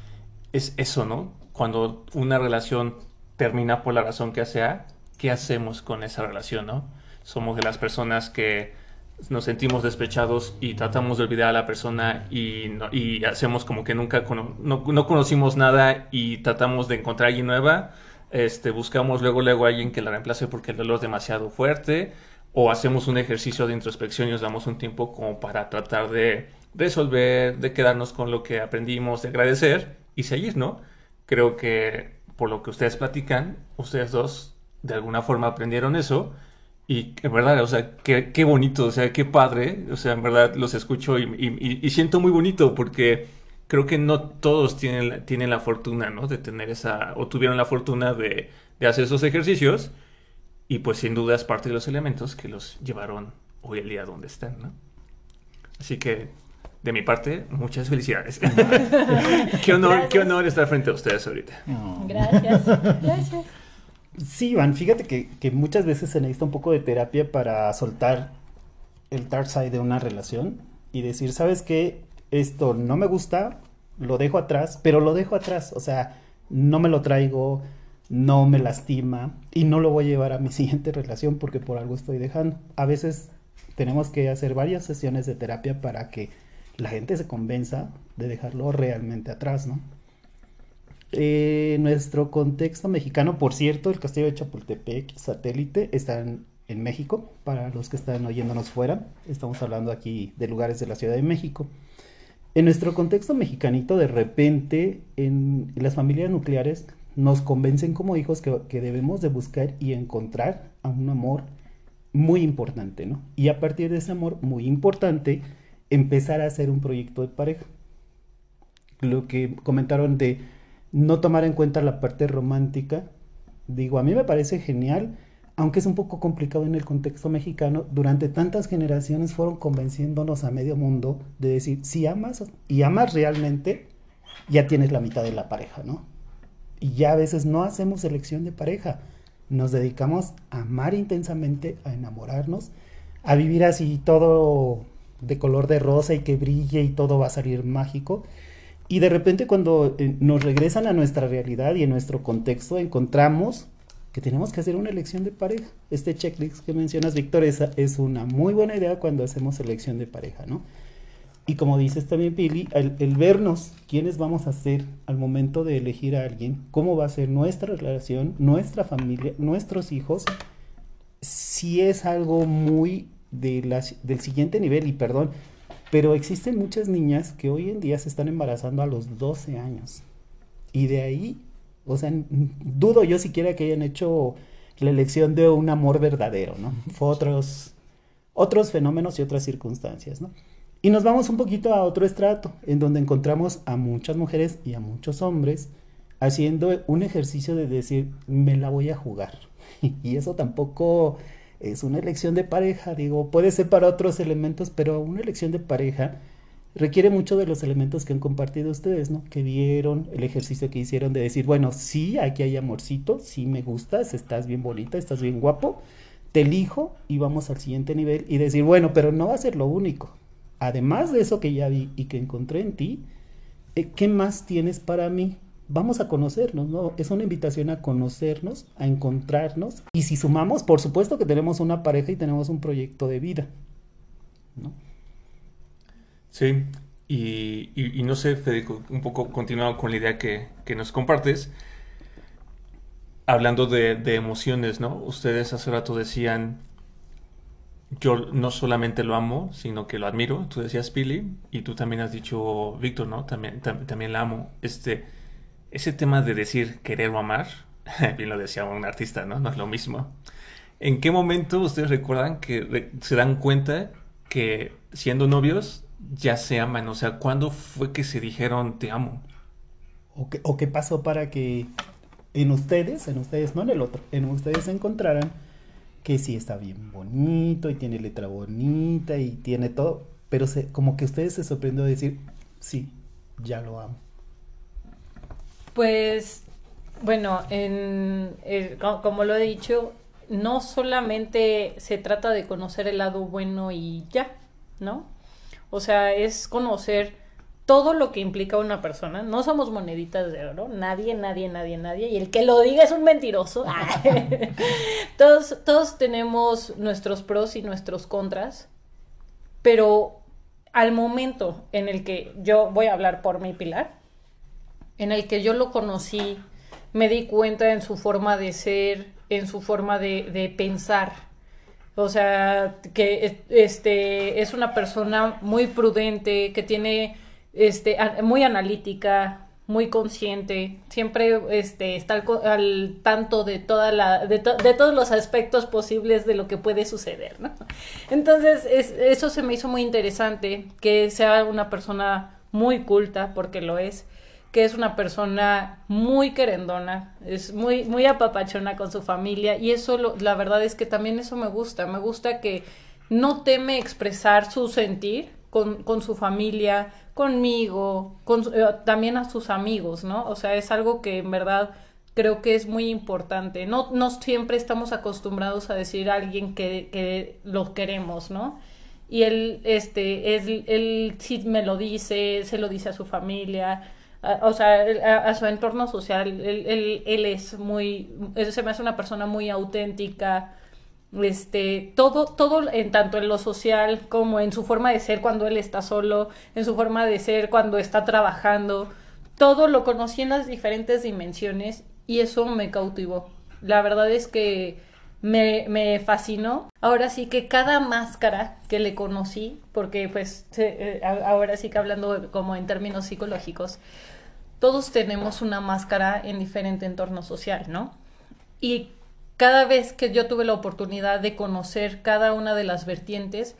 es eso, ¿no? Cuando una relación termina por la razón que sea, ¿qué hacemos con esa relación, ¿no? Somos de las personas que nos sentimos despechados y tratamos de olvidar a la persona y, hacemos como que nunca no, no, conocimos nada y tratamos de encontrar a alguien nueva. Este, buscamos luego, luego alguien que la reemplace porque el dolor es demasiado fuerte o hacemos un ejercicio de introspección y nos damos un tiempo como para tratar de resolver, de quedarnos con lo que aprendimos, de agradecer y seguir, ¿no? Creo que por lo que ustedes platican, ustedes dos de alguna forma aprendieron eso y en verdad, o sea, qué, qué, bonito, o sea, qué padre, o sea, en verdad los escucho y, y, y, siento muy bonito porque creo que no todos tienen, tienen la fortuna, ¿no? De tener esa, o tuvieron la fortuna de, de hacer esos ejercicios y pues sin duda es parte de los elementos que los llevaron hoy el día donde están, ¿no? Así que de mi parte, muchas felicidades. *laughs* qué, honor, qué honor estar frente a ustedes ahorita. Gracias. Gracias. Sí, Iván, fíjate que, que, muchas veces se necesita un poco de terapia para soltar el dark side de una relación y decir, ¿sabes qué? Esto no me gusta, lo dejo atrás, pero lo dejo atrás, o sea, no me lo traigo, no me lastima y no lo voy a llevar a mi *laughs* siguiente relación porque por algo estoy dejando. A veces tenemos que hacer varias sesiones de terapia para que la gente se convenza de dejarlo realmente atrás, ¿no? Eh, nuestro contexto mexicano, por cierto, el castillo de Chapultepec, satélite, está en, México, para los que están oyéndonos fuera, estamos hablando aquí de lugares de la Ciudad de México. En nuestro contexto mexicanito, de repente, en, las familias nucleares nos convencen como hijos que, que, debemos de buscar y encontrar a un amor muy importante, ¿no? Y a partir de ese amor muy importante, empezar a hacer un proyecto de pareja lo que comentaron de no tomar en cuenta la parte romántica, digo, a mí me parece genial, aunque es un poco complicado en el contexto mexicano, durante tantas generaciones fueron convenciéndonos a medio mundo de decir, si amas y amas realmente, ya tienes la mitad de la pareja, ¿no? Y ya a veces no hacemos elección de pareja, nos dedicamos a amar intensamente, a enamorarnos, a vivir así todo de color de rosa y que brille y todo va a salir mágico. Y de repente cuando eh, nos regresan a nuestra realidad y en nuestro contexto encontramos que tenemos que hacer una elección de pareja. Este checklist que mencionas, Víctor, es, es una muy buena idea cuando hacemos elección de pareja, ¿no? Y como dices también, Pili, el, vernos quiénes vamos a ser al momento de elegir a alguien, cómo va a ser nuestra relación, nuestra familia, nuestros hijos, si es algo muy de del siguiente nivel, y perdón, pero existen muchas niñas que hoy en día se están embarazando a los 12 años. Y de ahí, o sea, dudo yo siquiera que hayan hecho la elección de un amor verdadero, ¿no? Fue otros, otros fenómenos y otras circunstancias, ¿no? Y nos vamos un poquito a otro estrato, en donde encontramos a muchas mujeres y a muchos hombres haciendo un ejercicio de decir, me la voy a jugar. *laughs* y eso tampoco es una elección de pareja, digo, puede ser para otros elementos, pero una elección de pareja requiere mucho de los elementos que han compartido ustedes, ¿no? Que vieron, el ejercicio que hicieron de decir, bueno, sí, aquí hay amorcito, sí me gustas, estás bien bonita, estás bien guapo, te elijo y vamos al siguiente nivel y decir, bueno, pero no va a ser lo único. Además de eso que ya vi y que encontré en ti, eh, ¿qué más tienes para mí? Vamos a conocernos, ¿no? Es una invitación a conocernos, a encontrarnos. Y si sumamos, por supuesto que tenemos una pareja y tenemos un proyecto de vida, ¿no? Sí, y, no sé, Federico, un poco continuado con la idea que, nos compartes, hablando de, de, emociones, ¿no? Ustedes hace rato decían, yo no solamente lo amo, sino que lo admiro. Tú decías Pili, y tú también has dicho Víctor, ¿no? También, también la amo. Este, ese tema de decir querer o amar, *laughs* bien lo decía un artista, ¿no? No es lo mismo. ¿En qué momento ustedes recuerdan que se dan cuenta que siendo novios ya se aman? O sea, ¿cuándo fue que se dijeron te amo? ¿O qué, o qué pasó para que en ustedes, en ustedes, no en el otro, en ustedes se encontraran que sí está bien bonito y tiene letra bonita y tiene todo, pero se, como que ustedes se sorprendió de decir, sí, ya lo amo. Pues, bueno, en, como lo he dicho, no solamente se trata de conocer el lado bueno y ya, ¿no? O sea, es conocer todo lo que implica una persona. No somos moneditas de oro, nadie, nadie, nadie, nadie. Y el que lo diga es un mentiroso. *laughs* todos, todos tenemos nuestros pros y nuestros contras, pero al momento en el que yo voy a hablar por mi pilar, en el que yo lo conocí, me di cuenta en su forma de ser, en su forma de, pensar. O sea, que este, es una persona muy prudente, que tiene, este, muy analítica, muy consciente, siempre este, está al, tanto de, toda la, de, todos los aspectos posibles de lo que puede suceder, ¿no? Entonces, eso se me hizo muy interesante, que sea una persona muy culta, porque lo es, que es una persona muy querendona, es muy, muy apapachona con su familia y eso la verdad es que también eso me gusta, me gusta que no teme expresar su sentir con, con su familia, conmigo, con, eh, también a sus amigos, ¿no? O sea, es algo que en verdad creo que es muy importante. No, no siempre estamos acostumbrados a decir a alguien que, que lo queremos, ¿no? Y él, este, es, él sí me lo dice, se lo dice a su familia, o sea, a, su entorno social. Él, él, es muy, se me hace una persona muy auténtica. Este, todo, todo en tanto en lo social como en su forma de ser cuando él está solo, en su forma de ser cuando está trabajando, todo lo conocí en las diferentes dimensiones y eso me cautivó. La verdad es que me, fascinó. Ahora sí que cada máscara que le conocí, porque pues eh, ahora sí que hablando como en términos psicológicos, todos tenemos una máscara en diferente entorno social, ¿no? Y cada vez que yo tuve la oportunidad de conocer cada una de las vertientes,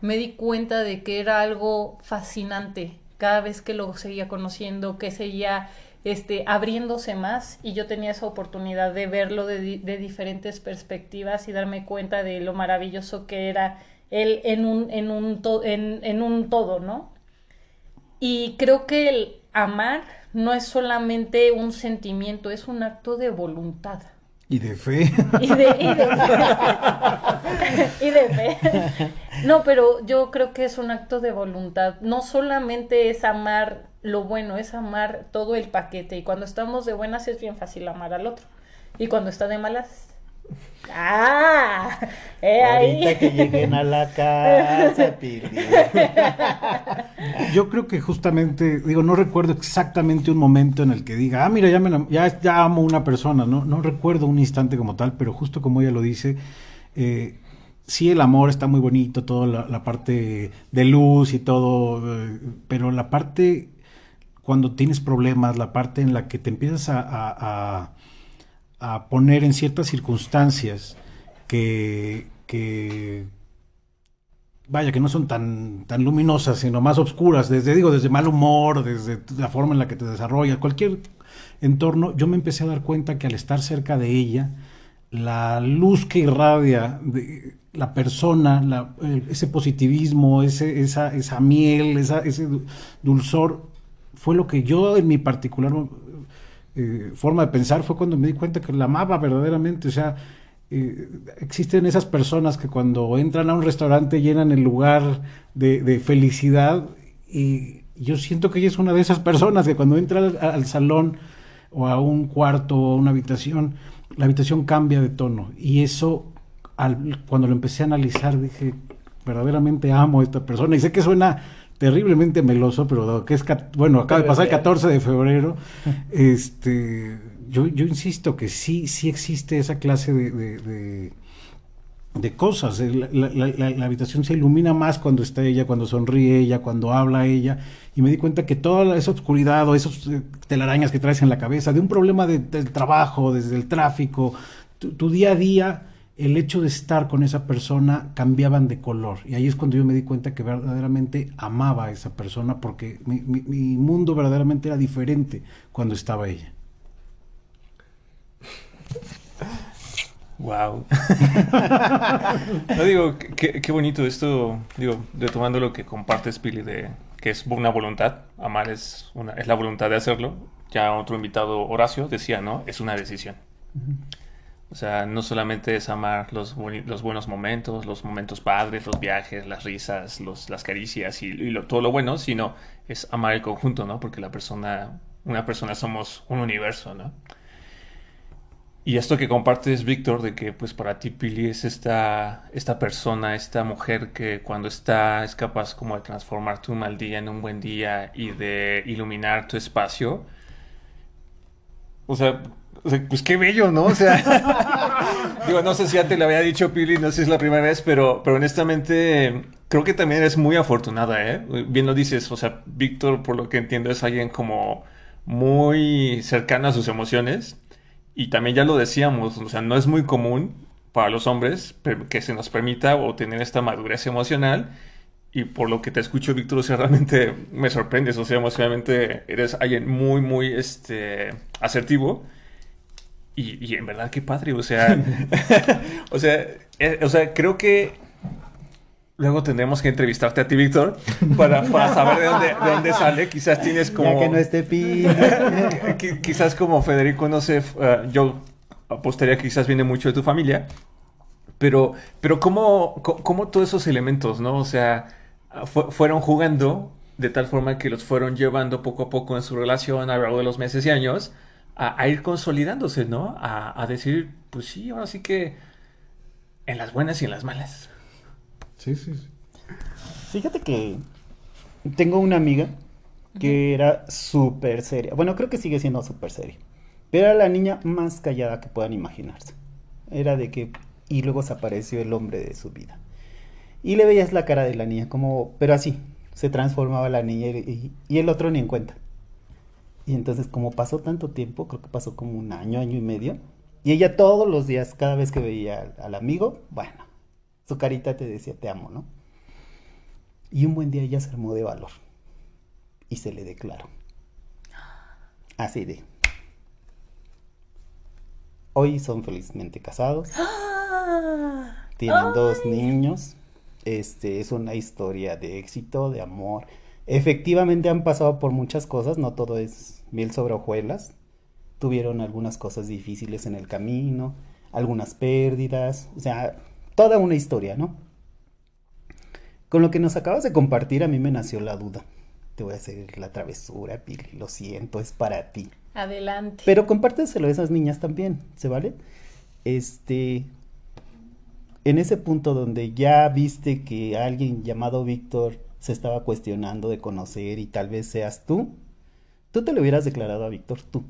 me di cuenta de que era algo fascinante, cada vez que lo seguía conociendo, que seguía este, abriéndose más y yo tenía esa oportunidad de verlo de, diferentes perspectivas y darme cuenta de lo maravilloso que era él en un, en un, en un todo, ¿no? Y creo que el amar no es solamente un sentimiento, es un acto de voluntad. Y de fe. *laughs* Y de, de fe. *laughs* y de fe. No, pero yo creo que es un acto de voluntad. No solamente es amar lo bueno, es amar todo el paquete. Y cuando estamos de buenas es bien fácil amar al otro. Y cuando está de malas Ah, eh, Ahorita que lleguen a la casa, *laughs* Pili. Yo creo que justamente, digo, no recuerdo exactamente un momento en el que diga, ah, mira, ya, me, ya, ya amo una persona, ¿no? no recuerdo un instante como tal, pero justo como ella lo dice, eh, sí el amor está muy bonito, toda la, parte de luz y todo, eh, pero la parte cuando tienes problemas, la parte en la que te empiezas a a poner en ciertas circunstancias que, vaya, que no son tan, tan luminosas, sino más oscuras, desde, digo, desde mal humor, desde la forma en la que te desarrollas, cualquier entorno, yo me empecé a dar cuenta que al estar cerca de ella, la luz que irradia de la persona, ese positivismo, ese, esa, esa miel, ese dulzor, fue lo que yo en mi particular eh, forma de pensar fue cuando me di cuenta que la amaba verdaderamente. O sea, eh, existen esas personas que cuando entran a un restaurante llenan el lugar de, felicidad y yo siento que ella es una de esas personas que cuando entra al, salón o a un cuarto o a una habitación, la habitación cambia de tono y eso cuando lo empecé a analizar dije verdaderamente amo a esta persona y sé que suena terriblemente meloso, pero que es, bueno, acaba de pasar el 14 de febrero, *laughs* este, yo, yo insisto que sí, sí existe esa clase de, de, cosas. La, la, habitación se ilumina más cuando está ella, cuando sonríe ella, cuando habla ella, y me di cuenta que toda esa oscuridad o esos eh, telarañas que traes en la cabeza, de un problema de, del trabajo, desde el tráfico, tu día a día, el hecho de estar con esa persona cambiaban de color. Y ahí es cuando yo me di cuenta que verdaderamente amaba a esa persona porque mi, mundo verdaderamente era diferente cuando estaba ella. Wow. *laughs* no digo, qué, bonito esto, digo, retomando lo que compartes, Pili, de que es una voluntad, amar es, una, es la voluntad de hacerlo. Ya otro invitado, Horacio, decía, ¿no? Es una decisión. O sea, no solamente es amar los, los buenos momentos, los momentos padres, los viajes, las risas, los, las caricias y, todo lo bueno, sino es amar el conjunto, ¿no? Porque la persona, una persona somos un universo, ¿no? Y esto que compartes, Víctor, de que pues para ti Pili es esta, esta persona, esta mujer que cuando está es capaz como de transformar tu mal día en un buen día y de iluminar tu espacio. O sea, pues qué bello, ¿no? O sea, *laughs* digo, no sé si ya te lo había dicho Pili, no sé si es la primera vez, pero, pero honestamente creo que también eres muy afortunada, ¿eh? Bien lo dices, o sea, Víctor, por lo que entiendo, es alguien como muy cercano a sus emociones y también ya lo decíamos, o sea, no es muy común para los hombres que se nos permita o tener esta madurez emocional y por lo que te escucho, Víctor, o sea, realmente me sorprendes, o sea, emocionalmente eres alguien muy, muy este, asertivo y, en verdad, qué padre, o sea, *laughs* o sea, eh, o sea, creo que luego tendremos que entrevistarte a ti, Víctor, para, para saber de dónde, de dónde, sale. Quizás tienes como... Ya que no esté pi. *laughs* quizás como Federico, no sé, uh, yo apostaría que quizás viene mucho de tu familia, pero, pero ¿cómo, cómo todos esos elementos, ¿no? O sea, fueron jugando de tal forma que los fueron llevando poco a poco en su relación a lo largo de los meses y años a, ir consolidándose, ¿no? A, decir, pues sí, ahora sí que en las buenas y en las malas. Sí, sí, sí. Fíjate que tengo una amiga que era súper seria. Bueno, creo que sigue siendo súper seria. Pero era la niña más callada que puedan imaginarse. Era de que... Y luego se apareció el hombre de su vida. Y le veías la cara de la niña, como... Pero así, se transformaba la niña y el otro ni en cuenta. Y entonces, como pasó tanto tiempo, creo que pasó como un año, año y medio, y ella todos los días, cada vez que veía al, amigo, bueno, su carita te decía te amo, ¿no? Y un buen día ella se armó de valor. y se le declaró. Así de. Hoy son felizmente casados. *gasps* Tienen dos niños. Este es una historia de éxito, de amor. Efectivamente han pasado por muchas cosas, no todo es miel sobre hojuelas. Tuvieron algunas cosas difíciles en el camino, algunas pérdidas, o sea, toda una historia, ¿no? Con lo que nos acabas de compartir a mí me nació la duda. Te voy a hacer la travesura, Pili, lo siento, es para ti. Adelante. Pero compárteselo a esas niñas también, ¿se vale? Este, en ese punto donde ya viste que alguien llamado Víctor se estaba cuestionando de conocer y tal vez seas tú, tú te lo hubieras declarado a Víctor tú.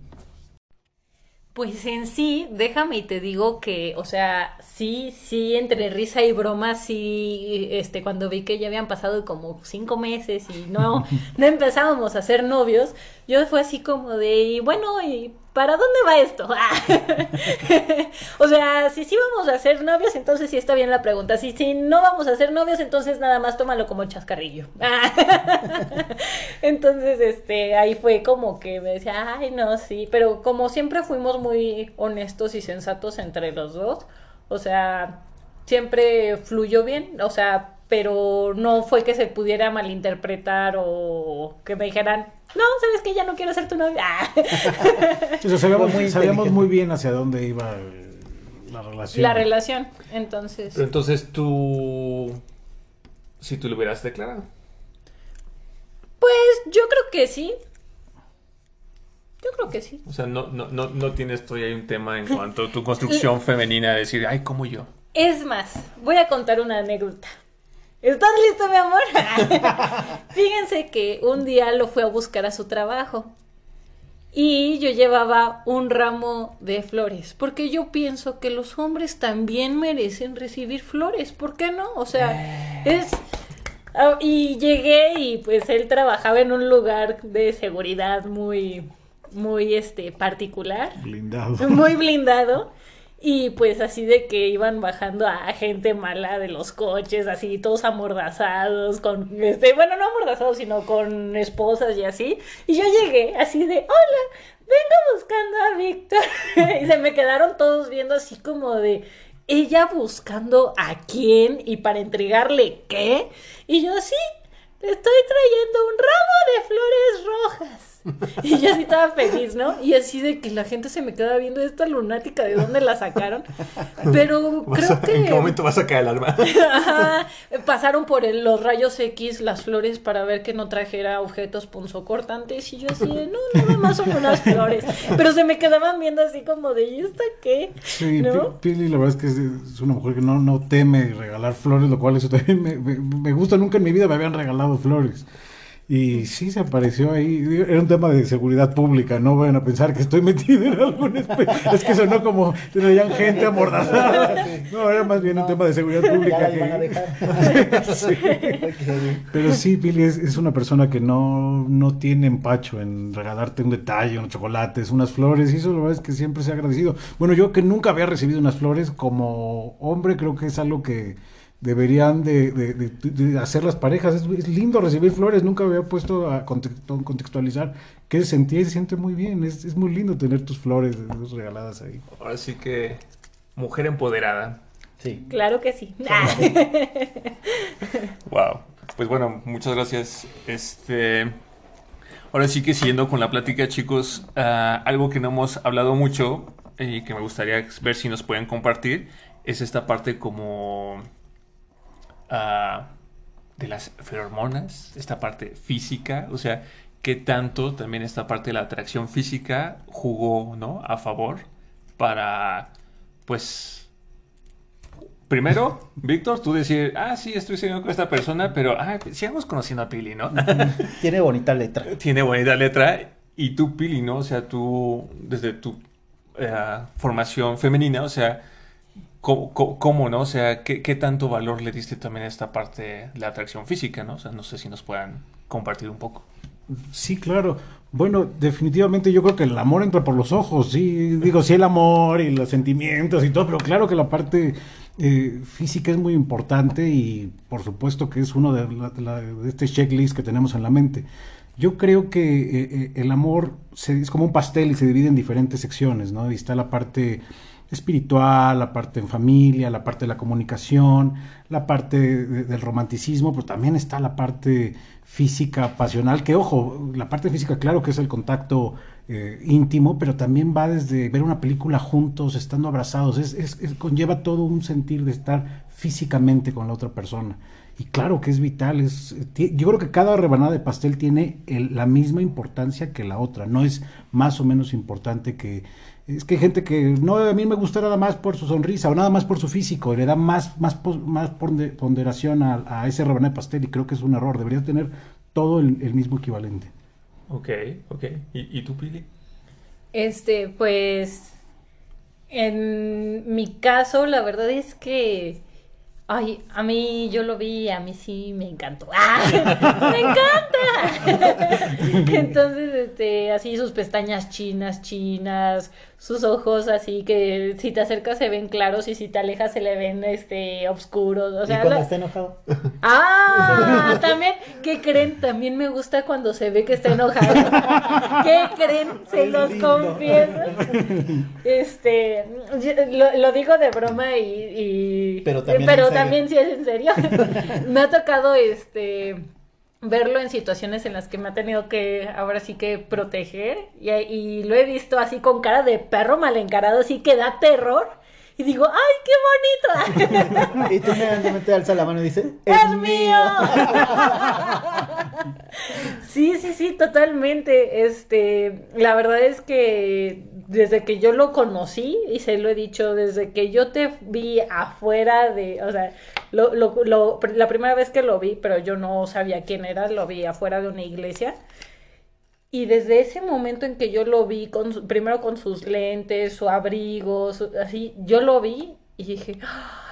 Pues en sí, déjame y te digo que, o sea, sí, sí, entre risa y broma, sí, este, cuando vi que ya habían pasado como cinco meses y no, *laughs* no empezábamos a ser novios, yo fue así como de, y bueno, y ¿para dónde va esto? *laughs* *laughs* o sea, si sí vamos a ser novios, entonces sí está bien la pregunta. Si, si no vamos a ser novios, entonces nada más tómalo como chascarrillo. *laughs* entonces, este, ahí fue como que me decía, ay, no, sí, pero como siempre fuimos muy honestos y sensatos entre los dos, o sea, siempre fluyó bien, o sea, pero no fue que se pudiera malinterpretar o que me dijeran, no, sabes que ya no quiero ser tu novia. *laughs* sabíamos, muy, sabíamos muy bien hacia dónde iba la relación. La relación, entonces. Pero entonces tú, si tú lo hubieras declarado. Pues yo creo que sí. Yo creo que sí. O sea, no, no, no, no tienes todavía un tema en *laughs* cuanto a tu construcción femenina de decir, ay, como yo. Es más, voy a contar una anécdota. ¿Estás listo, mi amor? *laughs* Fíjense que un día lo fue a buscar a su trabajo. Y yo llevaba un ramo de flores, porque yo pienso que los hombres también merecen recibir flores, ¿por qué no? O sea, eh. es... Ah, y llegué y pues él trabajaba en un lugar de seguridad muy, muy, este, particular. Blindado. Muy blindado. Y pues así de que iban bajando a gente mala de los coches, así todos amordazados, con este, bueno, no amordazados, sino con esposas y así. Y yo llegué así de, hola, vengo buscando a Víctor. *laughs* y se me quedaron todos viendo así como de, ella buscando a quién y para entregarle qué. Y yo sí, le estoy trayendo un ramo de flores rojas. *laughs* Y yo así estaba feliz, ¿no? Y así de que la gente se me queda viendo esta lunática de dónde la sacaron. Pero *laughs* creo que. ¿En qué momento va a sacar el alma? *laughs* pasaron por los rayos X, las flores, para ver que no trajera objetos punzocortantes. Y yo así de, no, nada más son unas flores. Pero se me quedaban viendo así como de, ¿y esta qué? Sí, Pili, la verdad es que es, una mujer que no, no teme regalar flores, lo cual eso también me, me gusta. Nunca en mi vida me habían regalado flores. Y sí se apareció ahí. Era un tema de seguridad pública. No vayan a pensar que estoy *laughs* metido en algún. Es que sonó como tenían gente amordazada. No, era más bien un tema de seguridad pública. *laughs* Pero sí, Pili es, una persona que no, no tiene empacho en regalarte un detalle, unos chocolates, unas flores. Y eso la verdad es que siempre se ha agradecido. Bueno, yo que nunca había recibido unas flores como hombre, creo que es algo que deberían de, hacer las parejas. Es, lindo recibir flores, nunca había puesto a contextualizar qué se sentía y se siente muy bien. Es, muy lindo tener tus flores regaladas ahí. Ahora sí que mujer empoderada. Sí. Claro que sí. wow. *laughs* Pues bueno, muchas gracias. Este. Ahora sí que siguiendo con la plática, chicos, ah, algo que no hemos hablado mucho y que me gustaría ver si nos pueden compartir es esta parte como de las feromonas, esta parte física, o sea, qué tanto también esta parte de la atracción física jugó, ¿no? A favor para, pues, primero, *laughs* Víctor, tú decir, ah, sí, estoy siguiendo con esta persona, pero, ah, sigamos conociendo a Pili, ¿no? *laughs* Tiene bonita letra. Tiene bonita letra. Y tú, Pili, ¿no? O sea, tú, desde tu eh, formación femenina, o sea, ¿Cómo, no? O sea, ¿qué, tanto valor le diste también a esta parte de la atracción física, no? O sea, no sé si nos puedan compartir un poco. Sí, claro. Bueno, definitivamente yo creo que el amor entra por los ojos, sí. Digo, sí el amor y los sentimientos y todo, pero claro que la parte eh, física es muy importante y por supuesto que es uno de, de este checklist que tenemos en la mente. Yo creo que eh, eh, el amor es como un pastel y se divide en diferentes secciones, ¿no? Y está la parte espiritual, la parte en familia, la parte de la comunicación, la parte del romanticismo, pero también está la parte física, pasional, que ojo, la parte física claro que es el contacto eh, íntimo, pero también va desde ver una película juntos, estando abrazados, es, conlleva todo un sentir de estar físicamente con la otra persona. Y claro que es vital, es, yo creo que cada rebanada de pastel tiene la misma importancia que la otra, no es más o menos importante que... Es que hay gente que no, a mí me gusta nada más por su sonrisa o nada más por su físico, y le da más, más, más ponderación a, ese rebanada de pastel y creo que es un error, debería tener todo el, mismo equivalente. Ok, ok. ¿Y, y tú, Pili? Este, pues, en mi caso, la verdad es que Ay, a mí yo lo vi, a mí sí me encantó. *laughs* ¡Ah! ¡Me encanta! *laughs* Entonces, este, así sus pestañas chinas, chinas, sus ojos así que si te acercas se ven claros y si te alejas se le ven este oscuros. O sea, ¿Y cuando está enojado. *laughs* Ah, también, ¿qué creen? También me gusta cuando se ve que está enojado. *laughs* ¿Qué creen? Se los confieso. Este, lo, digo de broma y, pero también, pero también sí es en serio. *laughs* me ha tocado este verlo en situaciones en las que me ha tenido que ahora sí que proteger y, lo he visto así con cara de perro mal encarado, así que da terror. Y digo, ¡ay, qué bonito! *laughs* y tú inmediatamente alza la mano y dice, ¡Es, mío! *laughs* sí, sí, sí, totalmente. Este, la verdad es que desde que yo lo conocí, y se lo he dicho, desde que yo te vi afuera de, o sea, lo, lo, lo, la primera vez que lo vi, pero yo no sabía quién era, lo vi afuera de una iglesia. Y desde ese momento en que yo lo vi, con, primero con sus lentes, su abrigo, así, yo lo vi y dije, bien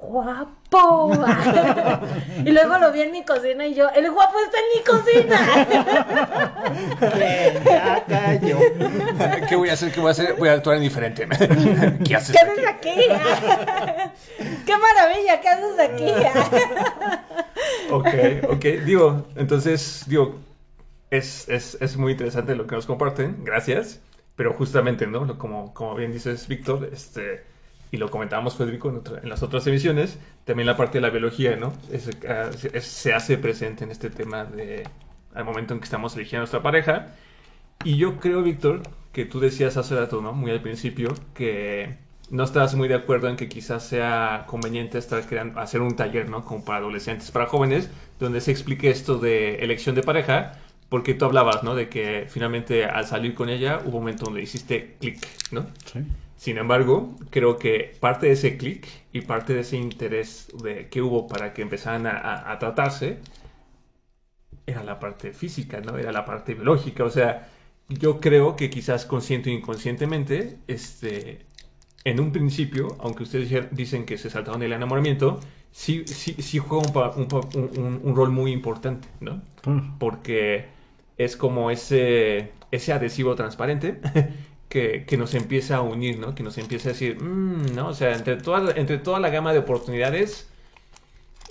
guapo. *laughs* y luego lo vi en mi cocina y yo, el guapo está en mi cocina. ya cayó. ¿Qué voy a hacer? ¿Qué voy a hacer? Voy a actuar en diferente. *laughs* ¿Qué haces, ¿Qué haces aquí? *laughs* ¡Qué maravilla! ¿Qué haces aquí? ok, ok. Digo, entonces, digo, es, es, es, muy interesante lo que nos comparten, gracias. Pero justamente, ¿no? Como, como bien dices, Víctor, este, y lo comentábamos, Federico, en, las otras emisiones, también la parte de la biología, ¿no? Ah, se hace presente en este tema de, al momento en que estamos eligiendo a nuestra pareja. Y yo creo, Víctor, que tú decías hace rato, ¿no? Muy al principio, que no estás muy de acuerdo en que quizás sea conveniente estar creando, hacer un taller, ¿no? Como para adolescentes, para jóvenes, donde se explique esto de elección de pareja, porque tú hablabas, ¿no? De que finalmente al salir con ella hubo un momento donde hiciste clic, ¿no? Sí. Sin embargo, creo que parte de ese clic y parte de ese interés de, que hubo para que empezaran a, tratarse era la parte física, ¿no? Era la parte biológica. O sea, yo creo que quizás consciente o inconscientemente, este, en un principio, aunque ustedes dicen que se saltaron el enamoramiento, sí, sí, sí juega un, un, rol muy importante, ¿no? Porque es como ese, ese adhesivo transparente *laughs* que, nos empieza a unir, ¿no? Que nos empieza a decir, mm, ¿no? O sea, entre toda, entre toda la gama de oportunidades,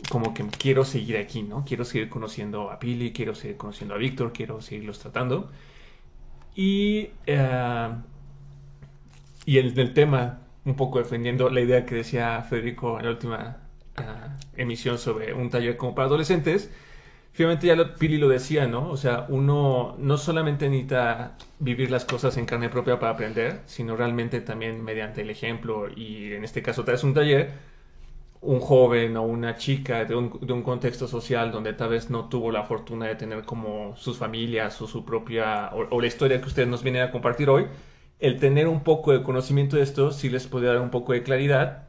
como que quiero seguir aquí, ¿no? Quiero seguir conociendo a Pili, quiero seguir conociendo a Víctor, quiero seguirlos tratando. Y, uh, y en el tema, un poco defendiendo la idea que decía Federico en la última ah, emisión sobre un taller como para adolescentes, Finalmente ya Pili lo decía, ¿no? O sea, uno no solamente necesita vivir las cosas en carne propia para aprender, sino realmente también mediante el ejemplo y en este caso traes un taller, un joven o una chica de un, de un, contexto social donde tal vez no tuvo la fortuna de tener como sus familias o su propia, o, la historia que ustedes nos vienen a compartir hoy, el tener un poco de conocimiento de esto sí les puede dar un poco de claridad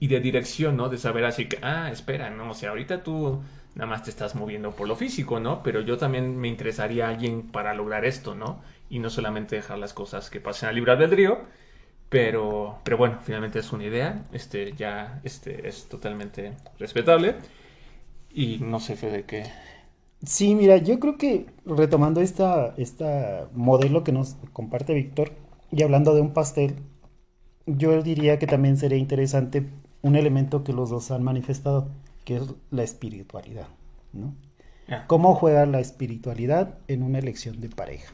y de dirección, ¿no? De saber así que, ah, espera, ¿no? O sea, ahorita tú nada más te estás moviendo por lo físico, ¿no? Pero yo también me interesaría a alguien para lograr esto, ¿no? Y no solamente dejar las cosas que pasen al libre albedrío, pero, pero bueno, finalmente es una idea, este ya este, es totalmente respetable. Y no sé, Fede, qué... Sí, mira, yo creo que retomando esta, esta modelo que nos comparte Víctor y hablando de un pastel, yo diría que también sería interesante un elemento que los dos han manifestado, que es la espiritualidad, ¿no? ¿Cómo juega la espiritualidad en una elección de pareja?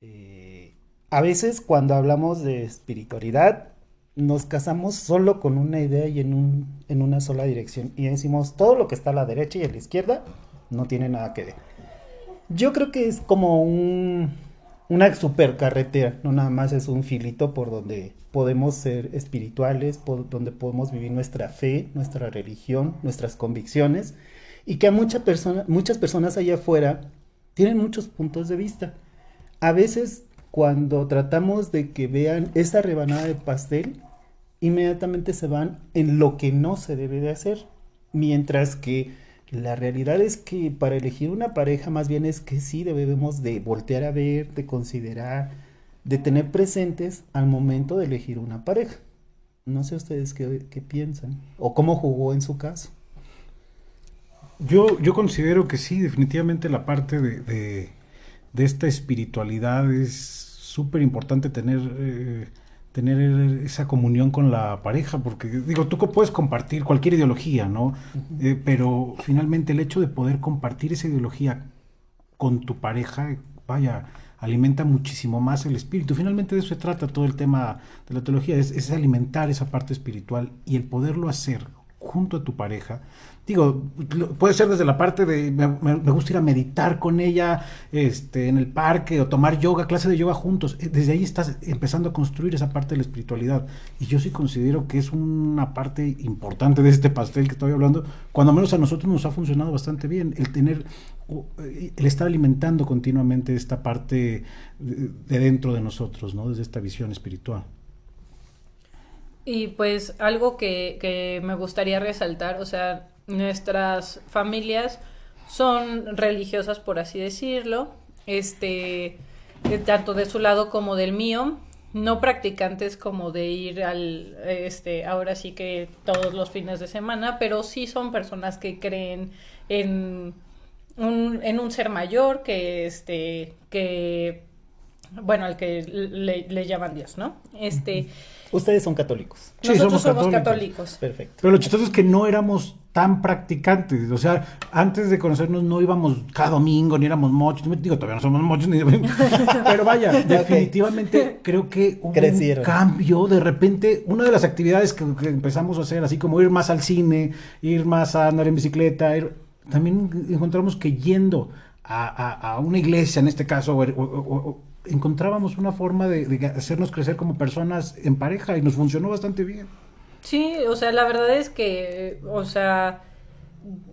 Eh, a veces cuando hablamos de espiritualidad nos casamos solo con una idea y en, un, en una sola dirección y decimos todo lo que está a la derecha y a la izquierda no tiene nada que ver. Yo creo que es como un, una supercarretera, no nada más es un filito por donde podemos ser espirituales, donde podemos vivir nuestra fe, nuestra religión, nuestras convicciones y que a mucha persona, muchas personas allá afuera tienen muchos puntos de vista. A veces cuando tratamos de que vean esa rebanada de pastel, inmediatamente se van en lo que no se debe de hacer. Mientras que la realidad es que para elegir una pareja más bien es que sí debemos de voltear a ver, de considerar, de tener presentes al momento de elegir una pareja. No sé ustedes qué, qué piensan o cómo jugó en su caso. Yo, yo considero que sí, definitivamente la parte de, de, esta espiritualidad es súper importante tener... Eh, tener esa comunión con la pareja, porque digo, tú puedes compartir cualquier ideología, ¿no? Eh, pero finalmente el hecho de poder compartir esa ideología con tu pareja, vaya, alimenta muchísimo más el espíritu. Finalmente de eso se trata todo el tema de la teología, es, es alimentar esa parte espiritual y el poderlo hacer junto a tu pareja, digo, puede ser desde la parte de me, gusta ir a meditar con ella este, en el parque o tomar yoga, clase de yoga juntos. Eh, desde ahí estás empezando a construir esa parte de la espiritualidad. Y yo sí considero que es una parte importante de este pastel que estoy hablando, cuando menos a nosotros nos ha funcionado bastante bien, el tener, eh, el estar alimentando continuamente esta parte de, dentro de nosotros, ¿no? Desde esta visión espiritual. Y pues algo que, que me gustaría resaltar, o sea, nuestras familias son religiosas, por así decirlo, este, eh, tanto de su lado como del mío, no practicantes como de ir al, este, ahora sí que todos los fines de semana, pero sí son personas que creen en un, en un ser mayor que, este, que, bueno, al que le, le llaman Dios, ¿no? Este, Ustedes son católicos. Sí, Nosotros somos, católicos. Perfecto. Pero lo chistoso es que no éramos tan practicantes. O sea, antes de conocernos no íbamos cada domingo, ni éramos mochos. Digo, todavía no somos mochos, ni... *laughs* pero vaya, definitivamente creo que hubo un cambio. De repente, una de las actividades que, empezamos a hacer, así como ir más al cine, ir más a andar en bicicleta, también encontramos que yendo a, una iglesia, en este caso, o, encontrábamos una forma de, hacernos crecer como personas en pareja y nos funcionó bastante bien. Sí, o sea, la verdad es que, o sea,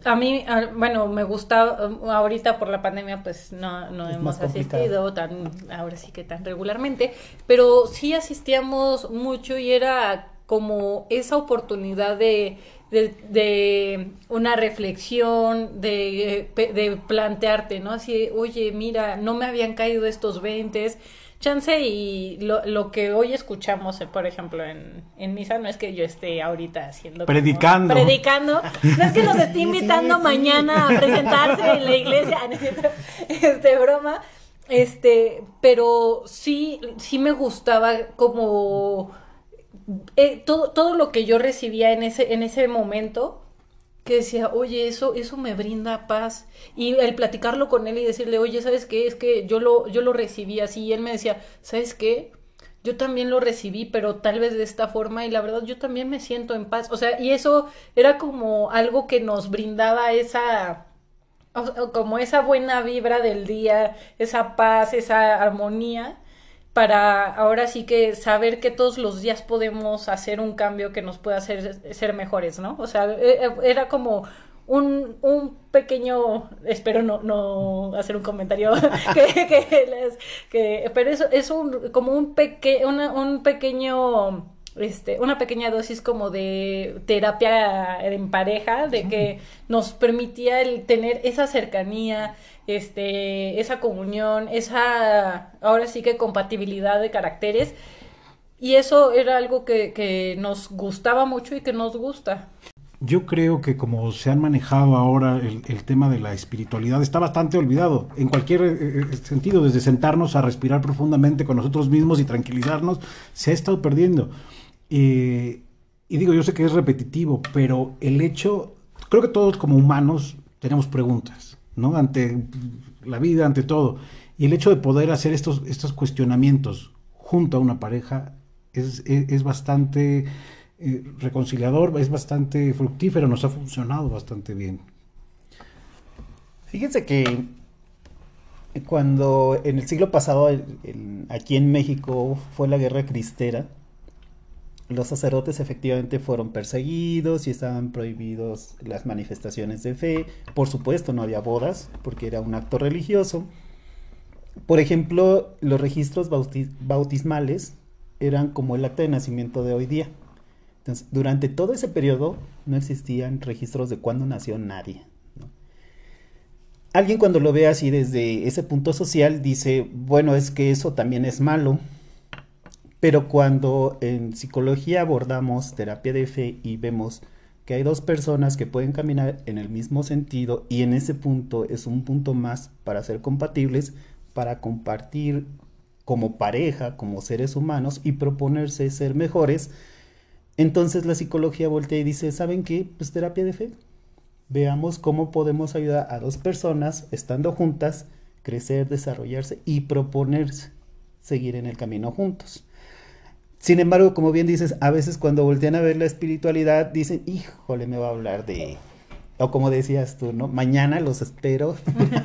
a mí, bueno, me gusta, ahorita por la pandemia pues no, no hemos asistido tan, ahora sí que tan regularmente, pero sí asistíamos mucho y era como esa oportunidad de, de, una reflexión, de, de, plantearte, ¿no? Así, oye, mira, no me habían caído estos 20, chance y lo, lo que hoy escuchamos, eh, por ejemplo, en, en misa, no es que yo esté ahorita haciendo... Predicando. predicando. No es que nos esté *laughs* invitando mañana a presentarse en la iglesia, *laughs* este, broma, este, pero sí, sí me gustaba como eh, todo, todo lo que yo recibía en ese, en ese momento, que decía, oye, eso, eso me brinda paz. Y el platicarlo con él y decirle, oye, ¿sabes qué? Es que yo lo, yo lo recibí así. Y él me decía, ¿sabes qué? Yo también lo recibí, pero tal vez de esta forma. Y la verdad, yo también me siento en paz. O sea, y eso era como algo que nos brindaba esa como esa buena vibra del día, esa paz, esa armonía para ahora sí que saber que todos los días podemos hacer un cambio que nos pueda hacer ser mejores, ¿no? O sea, e, e, era como un, un pequeño, espero no, no hacer un comentario *laughs* que, que, que, pero eso es un, como un, peque, un pequeño este, una pequeña dosis como de terapia en pareja, de que nos permitía el tener esa cercanía, este, esa comunión, esa, ahora sí que compatibilidad de caracteres. Y eso era algo que, nos gustaba mucho y que nos gusta. Yo creo que como se han manejado ahora el, tema de la espiritualidad está bastante olvidado en cualquier eh, eh, sentido, desde sentarnos a respirar profundamente con nosotros mismos y tranquilizarnos, se ha estado perdiendo. Y digo, yo sé que es repetitivo, pero el hecho, creo que todos como humanos tenemos preguntas, ¿no? Ante la vida, ante todo. Y el hecho de poder hacer estos, estos cuestionamientos junto a una pareja es, es, bastante eh, reconciliador, es bastante fructífero, nos ha funcionado bastante bien. Fíjense que cuando en el siglo pasado aquí en México fue la guerra cristera, los sacerdotes efectivamente fueron perseguidos y estaban prohibidos las manifestaciones de fe. Por supuesto, no había bodas porque era un acto religioso. Por ejemplo, los registros bautismales eran como el acta de nacimiento de hoy día. Entonces, durante todo ese periodo no existían registros de cuándo nació nadie. Alguien cuando lo ve así desde ese punto social dice, bueno, es que eso también es malo, pero cuando en psicología abordamos terapia de fe y vemos que hay dos personas que pueden caminar en el mismo sentido y en ese punto es un punto más para ser compatibles, para compartir como pareja, como seres humanos y proponerse ser mejores, entonces la psicología voltea y dice, ¿saben qué? Pues terapia de fe. Veamos cómo podemos ayudar a dos personas estando juntas, crecer, desarrollarse y proponerse seguir en el camino juntos. Sin embargo, como bien dices, a veces cuando voltean a ver la espiritualidad dicen, híjole, me va a hablar de... O como decías tú, ¿no? Mañana los espero.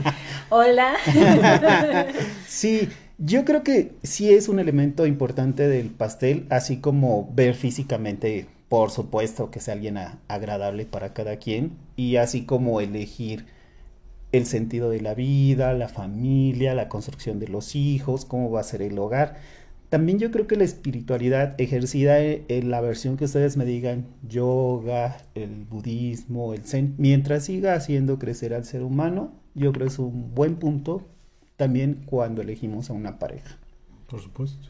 *laughs* Hola. *laughs* sí, yo creo que sí es un elemento importante del pastel, así como ver físicamente, por supuesto, que sea alguien agradable para cada quien, y así como elegir el sentido de la vida, la familia, la construcción de los hijos, cómo va a ser el hogar. También yo creo que la espiritualidad ejercida en la versión que ustedes me digan, yoga, el budismo, el zen, mientras siga haciendo crecer al ser humano, yo creo que es un buen punto también cuando elegimos a una pareja. Por supuesto.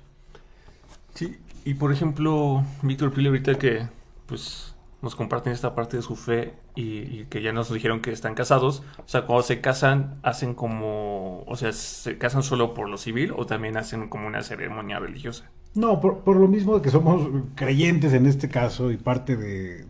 Sí, y por ejemplo, Víctor Pile ahorita que pues nos comparten esta parte de su fe y, que ya nos dijeron que están casados. O sea, cuando se casan, hacen como, o sea, ¿se casan solo por lo civil o también hacen como una ceremonia religiosa? No, por, lo mismo de que somos creyentes en este caso y parte de,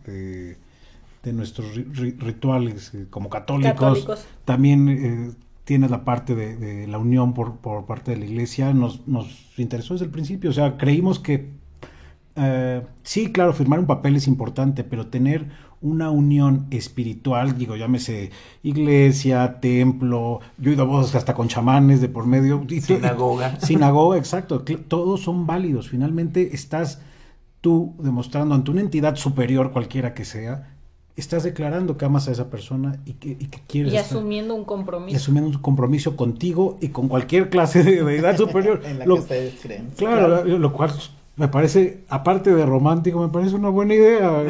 de, nuestros rituales eh, como católicos, también eh, tiene la parte de, la unión por, por, parte de la iglesia. Nos, nos interesó desde el principio, o sea, creímos que eh, sí, claro, firmar un papel es importante, pero tener una unión espiritual, digo, llámese iglesia, templo, yo he ido a bodas hasta con chamanes de por medio. Sinagoga. *laughs* Sinagoga, exacto. Todos son válidos. Finalmente estás tú demostrando ante una entidad superior, cualquiera que sea, estás declarando que amas a esa persona y que, y que quieres. Y asumiendo un compromiso. Y asumiendo un compromiso contigo y con cualquier clase de deidad *laughs* superior. en la que ustedes creen. Claro, lo cual me parece, aparte de romántico, me parece una buena idea.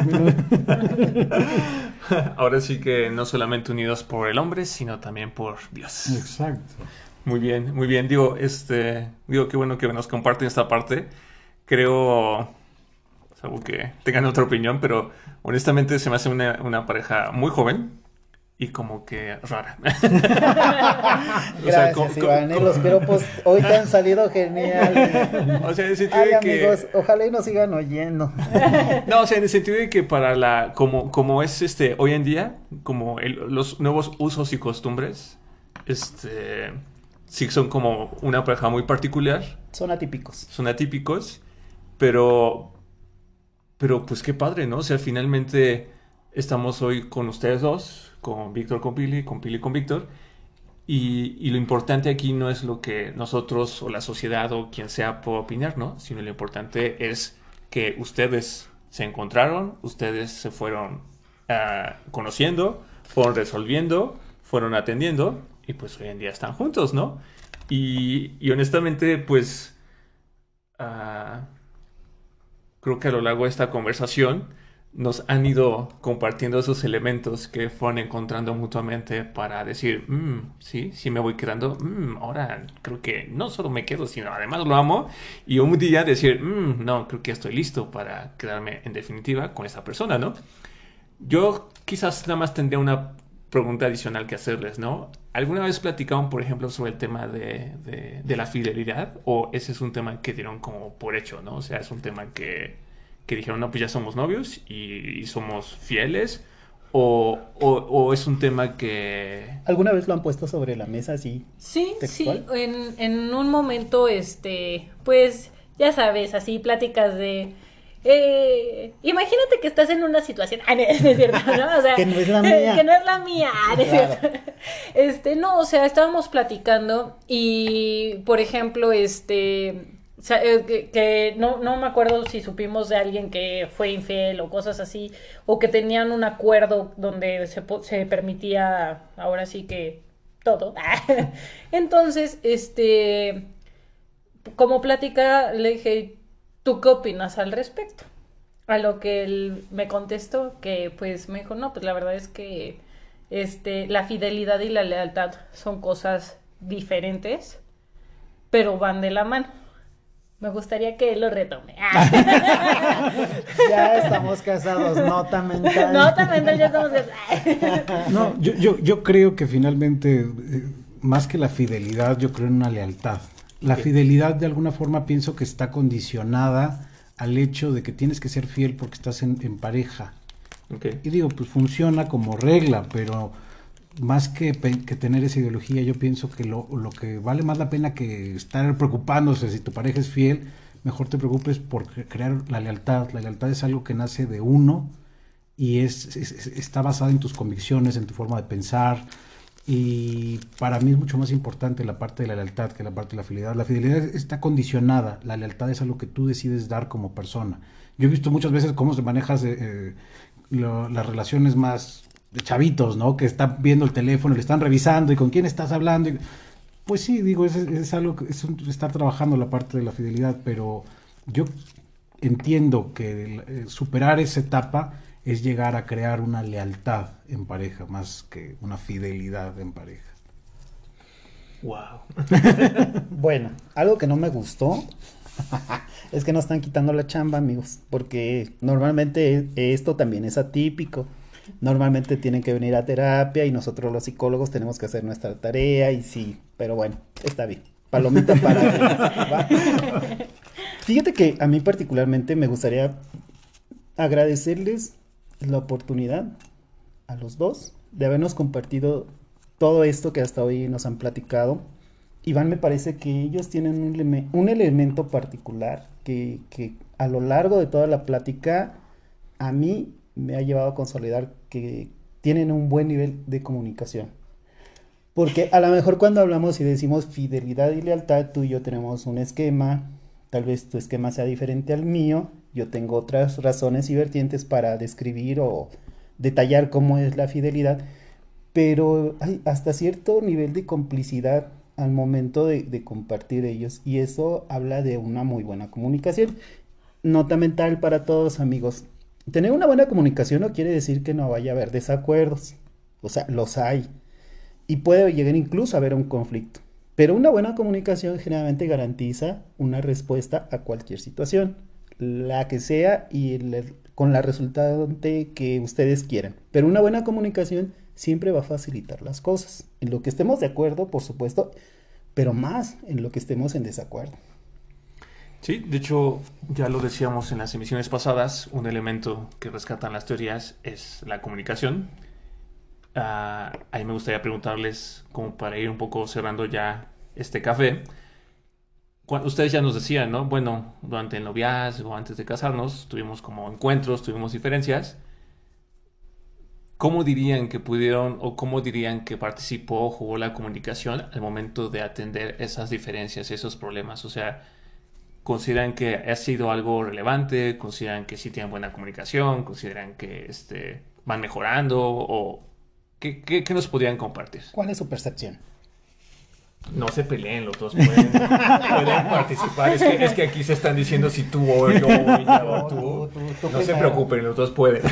*laughs* Ahora sí que no solamente unidos por el hombre, sino también por Dios. Exacto. Muy bien, muy bien. Digo, este, digo, qué bueno que nos comparten esta parte. Creo, algo que tengan otra opinión, pero honestamente se me hace una, una pareja muy joven y como que rara. Gracias, *laughs* o sea, Iván. ¿eh? los piropos hoy te han salido genial. O sea, en el sentido de amigos, ojalá y nos sigan oyendo. no, o sea, en el sentido de que para la, como, como es este, hoy en día, como los nuevos usos y costumbres, este, sí son como una pareja muy particular. Son atípicos. Son atípicos, pero, pero pues qué padre, ¿no? O sea, finalmente estamos hoy con ustedes dos, con Víctor con Pili, con Pili con Víctor. Y, lo importante aquí no es lo que nosotros o la sociedad o quien sea pueda opinar, ¿no? Sino lo importante es que ustedes se encontraron, ustedes se fueron ah, conociendo, fueron resolviendo, fueron atendiendo y pues hoy en día están juntos, ¿no? Y, honestamente, pues ah, creo que a lo largo de esta conversación nos han ido compartiendo esos elementos que fueron encontrando mutuamente para decir, mm, sí, sí me voy quedando, mm, ahora creo que no solo me quedo, sino además lo amo, y un día decir, mm, no, creo que estoy listo para quedarme en definitiva con esa persona, ¿no? Yo quizás nada más tendría una pregunta adicional que hacerles, ¿no? ¿Alguna vez platicaron, por ejemplo, sobre el tema de, de, de la fidelidad? ¿O ese es un tema que dieron como por hecho, ¿no? O sea, es un tema que que dijeron, no, pues ya somos novios y, somos fieles, O, o, es un tema que... ¿Alguna vez lo han puesto sobre la mesa así? Sí, sí, en, en un momento, este, pues, ya sabes, así pláticas de eh, imagínate que estás en una situación, ah, *laughs* es cierto, ¿no? O sea, *laughs* que no es la mía. *laughs* Que no es la mía, Este, no, o sea, estábamos platicando y, por ejemplo, este, eh, que, no, no me acuerdo si supimos de alguien que fue infiel o cosas así, o que tenían un acuerdo donde se, se permitía, ahora sí que todo. *laughs* Entonces, este, como plática, le dije, ¿tú qué opinas al respecto? A lo que él me contestó, que pues me dijo, no, pues la verdad es que este, la fidelidad y la lealtad son cosas diferentes, pero van de la mano. Me gustaría que él lo retome. *laughs* ya estamos casados, nota mental. Nota mental, ya estamos casados. *laughs* no, yo, yo, yo creo que finalmente, eh, más que la fidelidad, yo creo en una lealtad. La fidelidad de alguna forma pienso que está condicionada al hecho de que tienes que ser fiel porque estás en, pareja. Y digo, pues funciona como regla, pero más que, que, tener esa ideología, yo pienso que lo, lo, que vale más la pena que estar preocupándose si tu pareja es fiel, mejor te preocupes por crear la lealtad. La lealtad es algo que nace de uno y es, está basada en tus convicciones, en tu forma de pensar, y para mí es mucho más importante la parte de la lealtad que la parte de la fidelidad. La fidelidad está condicionada, la lealtad es algo que tú decides dar como persona. Yo he visto muchas veces cómo se manejas eh, eh, las relaciones más chavitos, ¿no? Que están viendo el teléfono, le están revisando y con quién estás hablando. pues sí, digo, es, es algo que es estar trabajando la parte de la fidelidad, pero yo entiendo que superar esa etapa es llegar a crear una lealtad en pareja más que una fidelidad en pareja. Wow. *laughs* bueno, algo que no me gustó *laughs* es que nos están quitando la chamba, amigos, porque normalmente esto también es atípico. Normalmente tienen que venir a terapia y nosotros los psicólogos tenemos que hacer nuestra tarea y sí, pero bueno, está bien. Palomita para... Fíjate que a mí particularmente me gustaría agradecerles la oportunidad a los dos de habernos compartido todo esto que hasta hoy nos han platicado. Iván me parece que ellos tienen un, elemento particular que, a lo largo de toda la plática a mí me ha llevado a consolidar que tienen un buen nivel de comunicación. Porque a lo mejor cuando hablamos y decimos fidelidad y lealtad, tú y yo tenemos un esquema, tal vez tu esquema sea diferente al mío, yo tengo otras razones y vertientes para describir o detallar cómo es la fidelidad, pero hay hasta cierto nivel de complicidad al momento de, compartir ellos y eso habla de una muy buena comunicación. Nota mental para todos amigos. Tener una buena comunicación no quiere decir que no vaya a haber desacuerdos, o sea, los hay y puede llegar incluso a haber un conflicto. Pero una buena comunicación generalmente garantiza una respuesta a cualquier situación la que sea y con la resultante que ustedes quieran. Pero una buena comunicación siempre va a facilitar las cosas. En lo que estemos de acuerdo, por supuesto, pero más en lo que estemos en desacuerdo. Sí, de hecho, ya lo decíamos en las emisiones pasadas, un elemento que rescatan las teorías es la comunicación. Ah, ahí me gustaría preguntarles, como para ir un poco cerrando ya este café, ustedes ya nos decían, ¿no? Bueno, durante el noviazgo, antes de casarnos, tuvimos como encuentros, tuvimos diferencias. ¿Cómo dirían que pudieron o cómo dirían que participó, jugó la comunicación al momento de atender esas diferencias, esos problemas? O sea, ¿consideran que ha sido algo relevante? ¿Consideran que sí tienen buena comunicación? ¿Consideran que este, van mejorando? ¿O qué, qué nos podrían compartir? ¿Cuál es su percepción? No se peleen, los dos pueden, *laughs* participar. Es que, aquí se están diciendo si tú o yo o tú. no se preocupen, los dos pueden.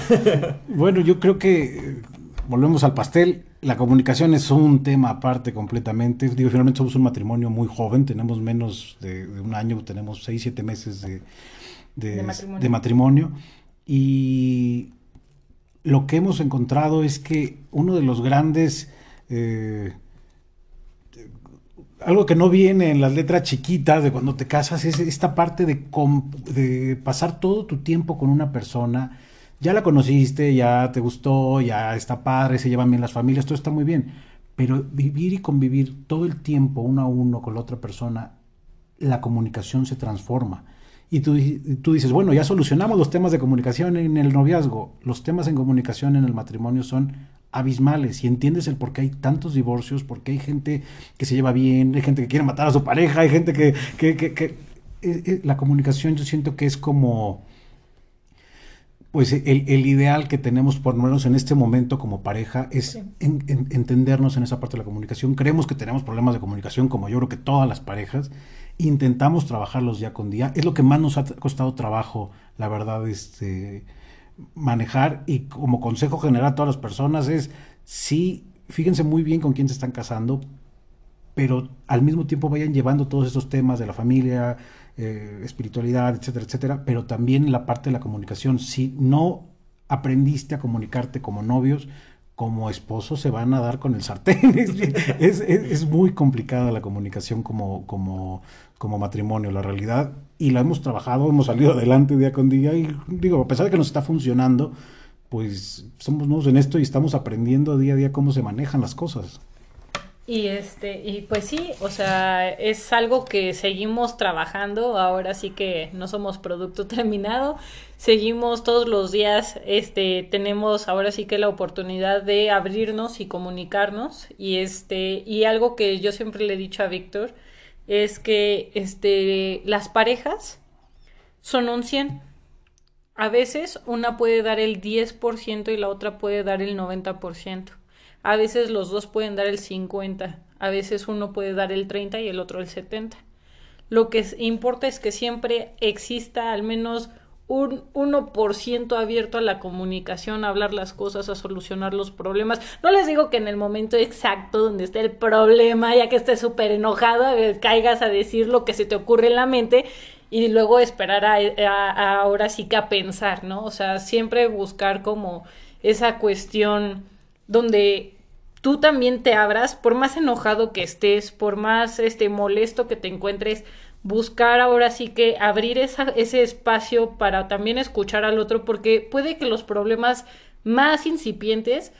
Bueno, yo creo que eh, volvemos al pastel. La comunicación es un tema aparte completamente. Digo, finalmente somos un matrimonio muy joven, tenemos menos de, un año, tenemos seis, siete meses de, de, matrimonio. Y lo que hemos encontrado es que uno de los grandes... Eh, algo que no viene en las letras chiquitas de cuando te casas es esta parte de, de pasar todo tu tiempo con una persona, ya la conociste, ya te gustó, ya está padre, se llevan bien las familias, todo está muy bien. Pero vivir y convivir todo el tiempo uno a uno con la otra persona, la comunicación se transforma. Y tú, tú, dices, bueno, ya solucionamos los temas de comunicación en el noviazgo. Los temas en comunicación en el matrimonio son abismales y entiendes el por qué hay tantos divorcios, porque hay gente que se lleva bien, hay gente que quiere matar a su pareja, hay gente que... que, que, eh, eh, la comunicación yo siento que es como pues el, ideal que tenemos, por lo menos en este momento como pareja, es entendernos en esa parte de la comunicación. Creemos que tenemos problemas de comunicación, como yo creo que todas las parejas. Intentamos trabajarlos día con día. Es lo que más nos ha costado trabajo, la verdad, este, manejar. Y como consejo general a todas las personas es, sí, fíjense muy bien con quién se están casando, pero al mismo tiempo vayan llevando todos esos temas de la familia, eh, espiritualidad, etcétera, etcétera, pero también la parte de la comunicación. Si no aprendiste a comunicarte como novios, como esposos se van a dar con el sartén. *laughs* es, es, muy complicada la comunicación como, como, como matrimonio, la realidad. Y la hemos trabajado, hemos salido adelante día con día. Y digo, a pesar de que nos está funcionando, pues somos nuevos en esto y estamos aprendiendo día a día cómo se manejan las cosas. Y este, y pues sí, o sea, es algo que seguimos trabajando, ahora sí que no somos producto *laughs* terminado, seguimos todos los días, este, tenemos ahora sí que la oportunidad de abrirnos y comunicarnos, y este, y algo que yo siempre le he dicho a Víctor, es que este, las parejas son un 100. A veces una puede dar el 10% y la otra puede dar el 90%. A veces los dos pueden dar el 50, a veces uno puede dar el 30 y el otro el 70. Lo que importa es que siempre exista al menos un 1% abierto a la comunicación, a hablar las cosas, a solucionar los problemas. No les digo que en el momento exacto donde esté el problema, ya que estés súper enojado, caigas a decir lo que se te ocurre en la mente y luego esperar a, ahora sí que a pensar, ¿no? O sea, siempre buscar como esa cuestión donde tú también te abras, por más enojado que estés, por más este molesto que te encuentres, buscar ahora sí que abrir ese espacio para también escuchar al otro, porque puede que los problemas más incipientes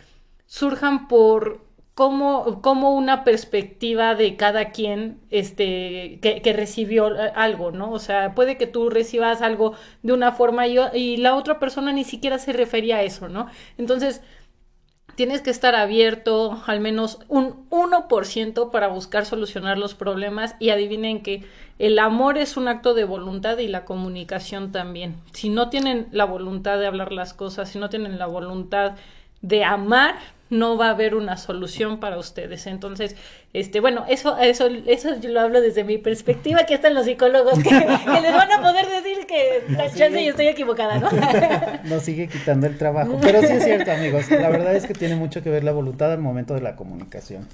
surjan por cómo, cómo una perspectiva de cada quien este, que, recibió algo, ¿no? O sea, puede que tú recibas algo de una forma y, y la otra persona ni siquiera se refería a eso, ¿no? Entonces, tienes que estar abierto al menos un 1% para buscar solucionar los problemas y adivinen que el amor es un acto de voluntad y la comunicación también. Si no tienen la voluntad de hablar las cosas, si no tienen la voluntad de amar, no va a haber una solución para ustedes. Entonces, este, bueno, eso, eso, eso yo lo hablo desde mi perspectiva, que están los psicólogos que, les van a poder decir que no, chance y estoy equivocada, ¿no? *laughs* Nos sigue quitando el trabajo. Pero sí es cierto, amigos. La verdad es que tiene mucho que ver la voluntad al momento de la comunicación.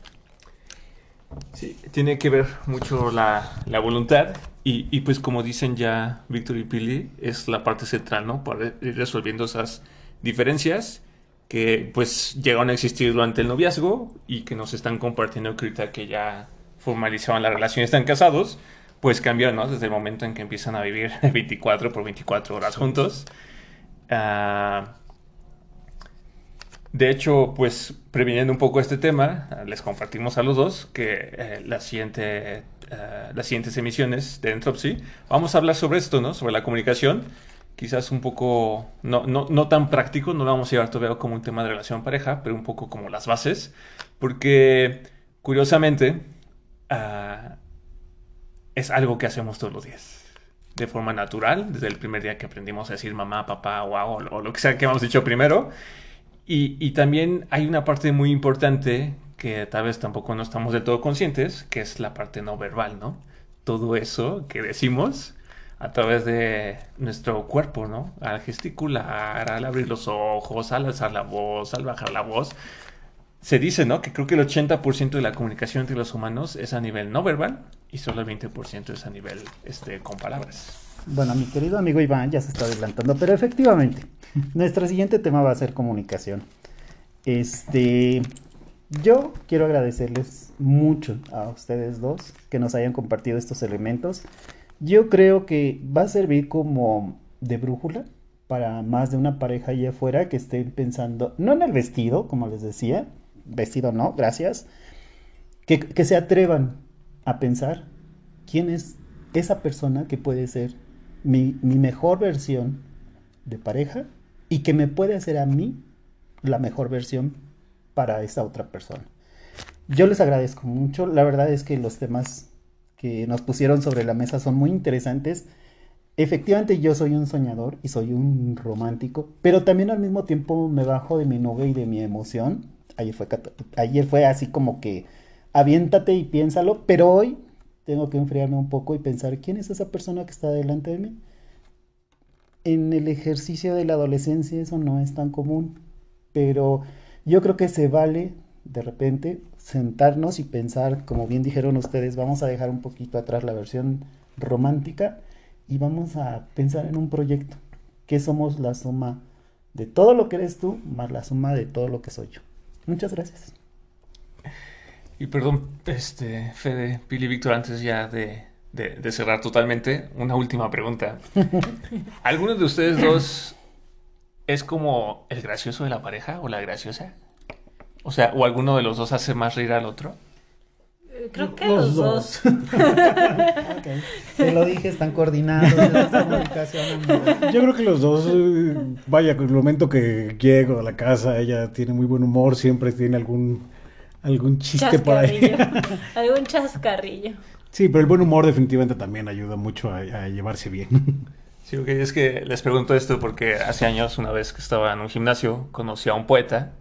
Sí, tiene que ver mucho la, la voluntad y, y, pues como dicen ya Víctor y Pili, es la parte central, ¿no? Para ir resolviendo esas diferencias que pues llegaron a existir durante el noviazgo y que nos están compartiendo ahorita que ya formalizaban la relación y están casados, pues cambiaron, ¿no? Desde el momento en que empiezan a vivir *laughs* 24 por 24 horas juntos. Ah, de hecho, pues previniendo un poco este tema, les compartimos a los dos que eh, la siguiente, eh, las siguientes emisiones de Entropy vamos a hablar sobre esto, ¿no? Sobre la comunicación quizás un poco, no, no, no tan práctico, no lo vamos a llevar todavía como un tema de relación pareja, pero un poco como las bases, porque curiosamente ah, es algo que hacemos todos los días. De forma natural, desde el primer día que aprendimos a decir mamá, papá, wow, o, lo que sea que hemos dicho primero. Y, y también hay una parte muy importante que tal vez tampoco no estamos del todo conscientes, que es la parte no verbal, ¿no? Todo eso que decimos a través de nuestro cuerpo, ¿no? Al gesticular, al abrir los ojos, al alzar la voz, al bajar la voz. Se dice, ¿no? Que creo que el 80% de la comunicación entre los humanos es a nivel no verbal y solo el 20% es a nivel este, con palabras. Bueno, mi querido amigo Iván ya se está adelantando, pero efectivamente, *laughs* nuestro siguiente tema va a ser comunicación. Este, yo quiero agradecerles mucho a ustedes dos que nos hayan compartido estos elementos. Yo creo que va a servir como de brújula para más de una pareja allá afuera que estén pensando, no en el vestido, como les decía, vestido no, gracias, que, que se atrevan a pensar quién es esa persona que puede ser mi, mi mejor versión de pareja y que me puede hacer a mí la mejor versión para esa otra persona. Yo les agradezco mucho, la verdad es que los temas que nos pusieron sobre la mesa son muy interesantes. Efectivamente yo soy un soñador y soy un romántico, pero también al mismo tiempo me bajo de mi nube y de mi emoción. Ayer fue, ayer fue así como que aviéntate y piénsalo, pero hoy tengo que enfriarme un poco y pensar quién es esa persona que está delante de mí. En el ejercicio de la adolescencia eso no es tan común, pero yo creo que se vale de repente sentarnos y pensar, como bien dijeron ustedes, vamos a dejar un poquito atrás la versión romántica y vamos a pensar en un proyecto, que somos la suma de todo lo que eres tú, más la suma de todo lo que soy yo. Muchas gracias. Y perdón, este, Fede, Pili, Víctor, antes ya de, de, cerrar totalmente, una última pregunta. *laughs* ¿Alguno de ustedes dos es como el gracioso de la pareja o la graciosa? O sea, ¿o alguno de los dos hace más reír al otro? Eh, creo que los, dos. *laughs* Te lo dije, están coordinados. Yo creo que los dos, eh, vaya, el momento que llego a la casa, ella tiene muy buen humor, siempre tiene algún algún chiste por ahí. *laughs* algún chascarrillo. Sí, pero el buen humor definitivamente también ayuda mucho a, llevarse bien. Sí, ok, es que les pregunto esto porque hace años, una vez que estaba en un gimnasio, conocí a un poeta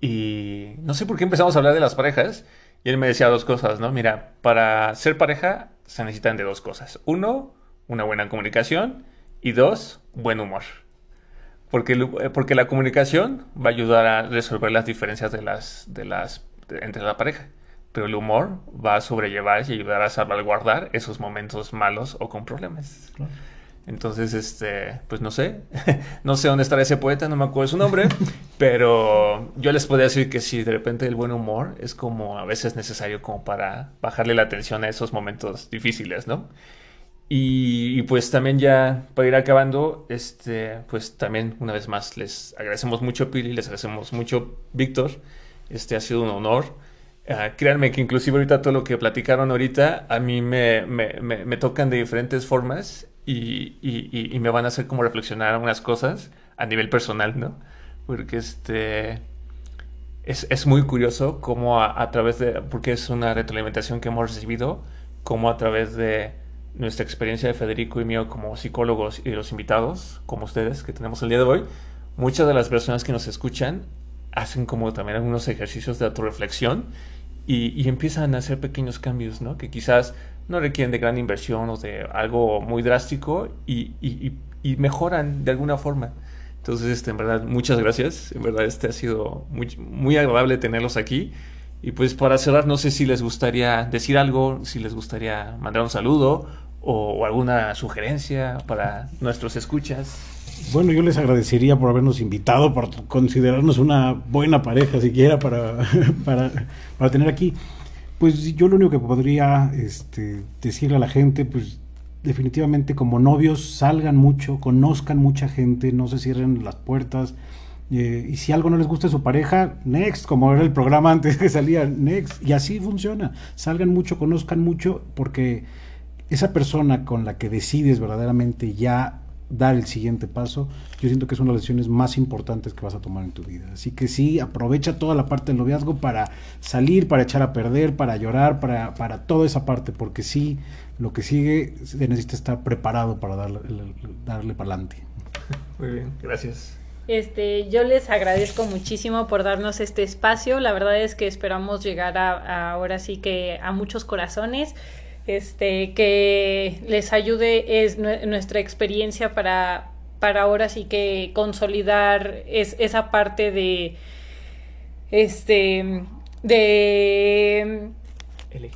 y no sé por qué empezamos a hablar de las parejas y él me decía dos cosas, ¿no? Mira, para ser pareja se necesitan de dos cosas. Uno, una buena comunicación y dos, buen humor. Porque, porque la comunicación va a ayudar a resolver las diferencias de las, de las entre la pareja. Pero el humor va a sobrellevar y ayudar a salvaguardar esos momentos malos o con problemas. Entonces, este, pues no sé, *laughs* no sé dónde estará ese poeta, no me acuerdo su nombre, *laughs* pero yo les podría decir que sí, de repente el buen humor es como a veces necesario como para bajarle la atención a esos momentos difíciles, ¿no? Y, pues también ya para ir acabando, este, pues también una vez más les agradecemos mucho Pili, les agradecemos mucho Víctor este ha sido un honor. Uh, créanme que inclusive ahorita todo lo que platicaron ahorita a mí me, me, me, tocan de diferentes formas y, y, me van a hacer como reflexionar unas cosas a nivel personal, ¿no? Porque este es, es muy curioso cómo a, través de, porque es una retroalimentación que hemos recibido, cómo a través de nuestra experiencia de Federico y mío como psicólogos y los invitados, como ustedes que tenemos el día de hoy, muchas de las personas que nos escuchan hacen como también algunos ejercicios de autorreflexión y, y empiezan a hacer pequeños cambios, ¿no? Que quizás no requieren de gran inversión o de algo muy drástico y, y, y mejoran de alguna forma. Entonces, este, en verdad, muchas gracias. En verdad, este ha sido muy, muy agradable tenerlos aquí. Y pues para cerrar, no sé si les gustaría decir algo, si les gustaría mandar un saludo o, o alguna sugerencia para nuestros escuchas. Bueno, yo les agradecería por habernos invitado, por considerarnos una buena pareja siquiera para, *laughs* para, para tener aquí. Pues yo lo único que podría este, decirle a la gente, pues definitivamente como novios salgan mucho, conozcan mucha gente, no se cierren las puertas. Eh, y si algo no les gusta de su pareja, next, como era el programa *laughs* antes que salía, next. Y así funciona. Salgan mucho, conozcan mucho, porque esa persona con la que decides verdaderamente ya dar el siguiente paso, yo siento que es una de las decisiones más importantes que vas a tomar en tu vida. Así que sí, aprovecha toda la parte del noviazgo para salir, para echar a perder, para llorar, para, para toda esa parte, porque sí, lo que sigue se necesita estar preparado para darle, darle para adelante. *laughs* Muy bien, gracias. Este, yo les agradezco muchísimo por darnos este espacio. La verdad es que esperamos llegar a ahora sí que a muchos corazones este, que les ayude es nuestra experiencia para, para ahora sí que consolidar es, esa parte de, este, de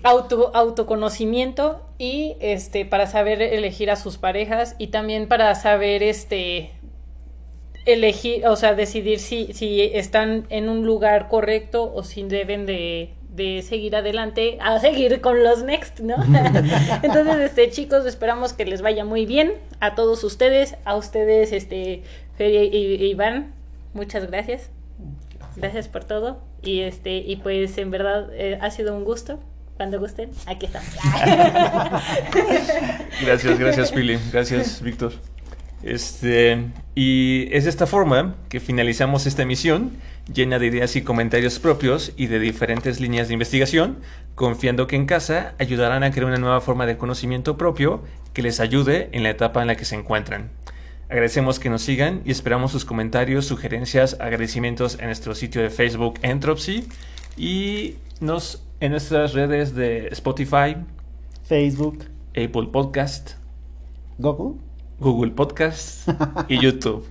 auto, autoconocimiento y este, para saber elegir a sus parejas y también para saber este, elegir, o sea, decidir si, si están en un lugar correcto o si deben de, de seguir adelante a seguir con los next, ¿no? *laughs* Entonces, este chicos, esperamos que les vaya muy bien a todos ustedes, a ustedes, este Fer y, Iván, muchas gracias. Gracias por todo. Y este, y pues en verdad eh, ha sido un gusto. Cuando gusten, aquí estamos. *laughs* gracias, gracias, Pili. Gracias, Víctor. Este, y es de esta forma que finalizamos esta emisión llena de ideas y comentarios propios y de diferentes líneas de investigación, confiando que en casa ayudarán a crear una nueva forma de conocimiento propio que les ayude en la etapa en la que se encuentran. Agradecemos que nos sigan y esperamos sus comentarios, sugerencias, agradecimientos en nuestro sitio de Facebook Entropy y nos en nuestras redes de Spotify, Facebook, Apple Podcast, Google, Google Podcast y YouTube.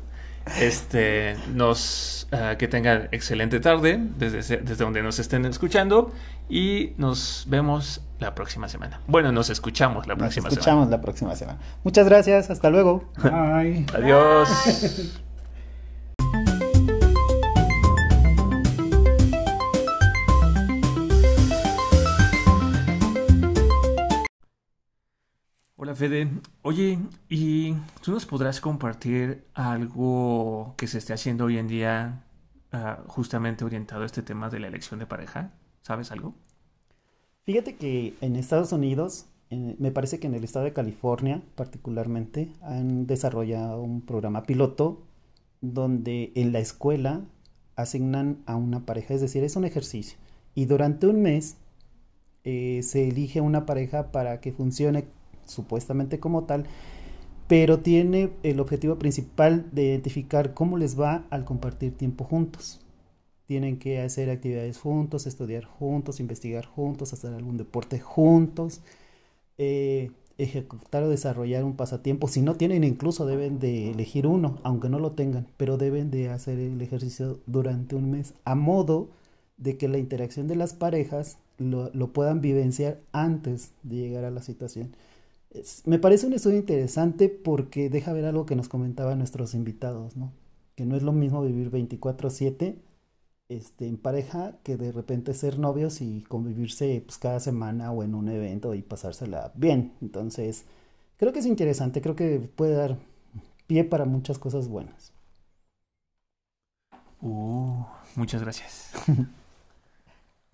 Este, nos ah, que tengan excelente tarde desde, desde donde nos estén escuchando y nos vemos la próxima semana. Bueno, nos escuchamos la próxima semana. Nos escuchamos la próxima semana. Muchas gracias, hasta luego. *laughs* Bye. Adiós. Hola Fede, oye, ¿y tú nos podrás compartir algo que se esté haciendo hoy en día ah, justamente orientado a este tema de la elección de pareja? ¿Sabes algo? Fíjate que en Estados Unidos, me parece que en el estado de California particularmente, han desarrollado un programa piloto donde en la escuela asignan a una pareja, es decir, es un ejercicio. Y durante un mes eh, se elige una pareja para que funcione supuestamente como tal, pero tiene el objetivo principal de identificar cómo les va al compartir tiempo juntos. Tienen que hacer actividades juntos, estudiar juntos, investigar juntos, hacer algún deporte juntos, eh, ejecutar o desarrollar un pasatiempo. Si no tienen, incluso deben de elegir uno, aunque no lo tengan, pero deben de hacer el ejercicio durante un mes a modo de que la interacción de las parejas lo, lo puedan vivenciar antes de llegar a la situación me parece un estudio interesante porque deja ver algo que nos comentaban nuestros invitados, ¿no? Que no es lo mismo vivir 24/7 este, en pareja que de repente ser novios y convivirse pues, cada semana o en un evento y pasársela bien. Entonces, creo que es interesante, creo que puede dar pie para muchas cosas buenas. Uh, muchas gracias. *laughs*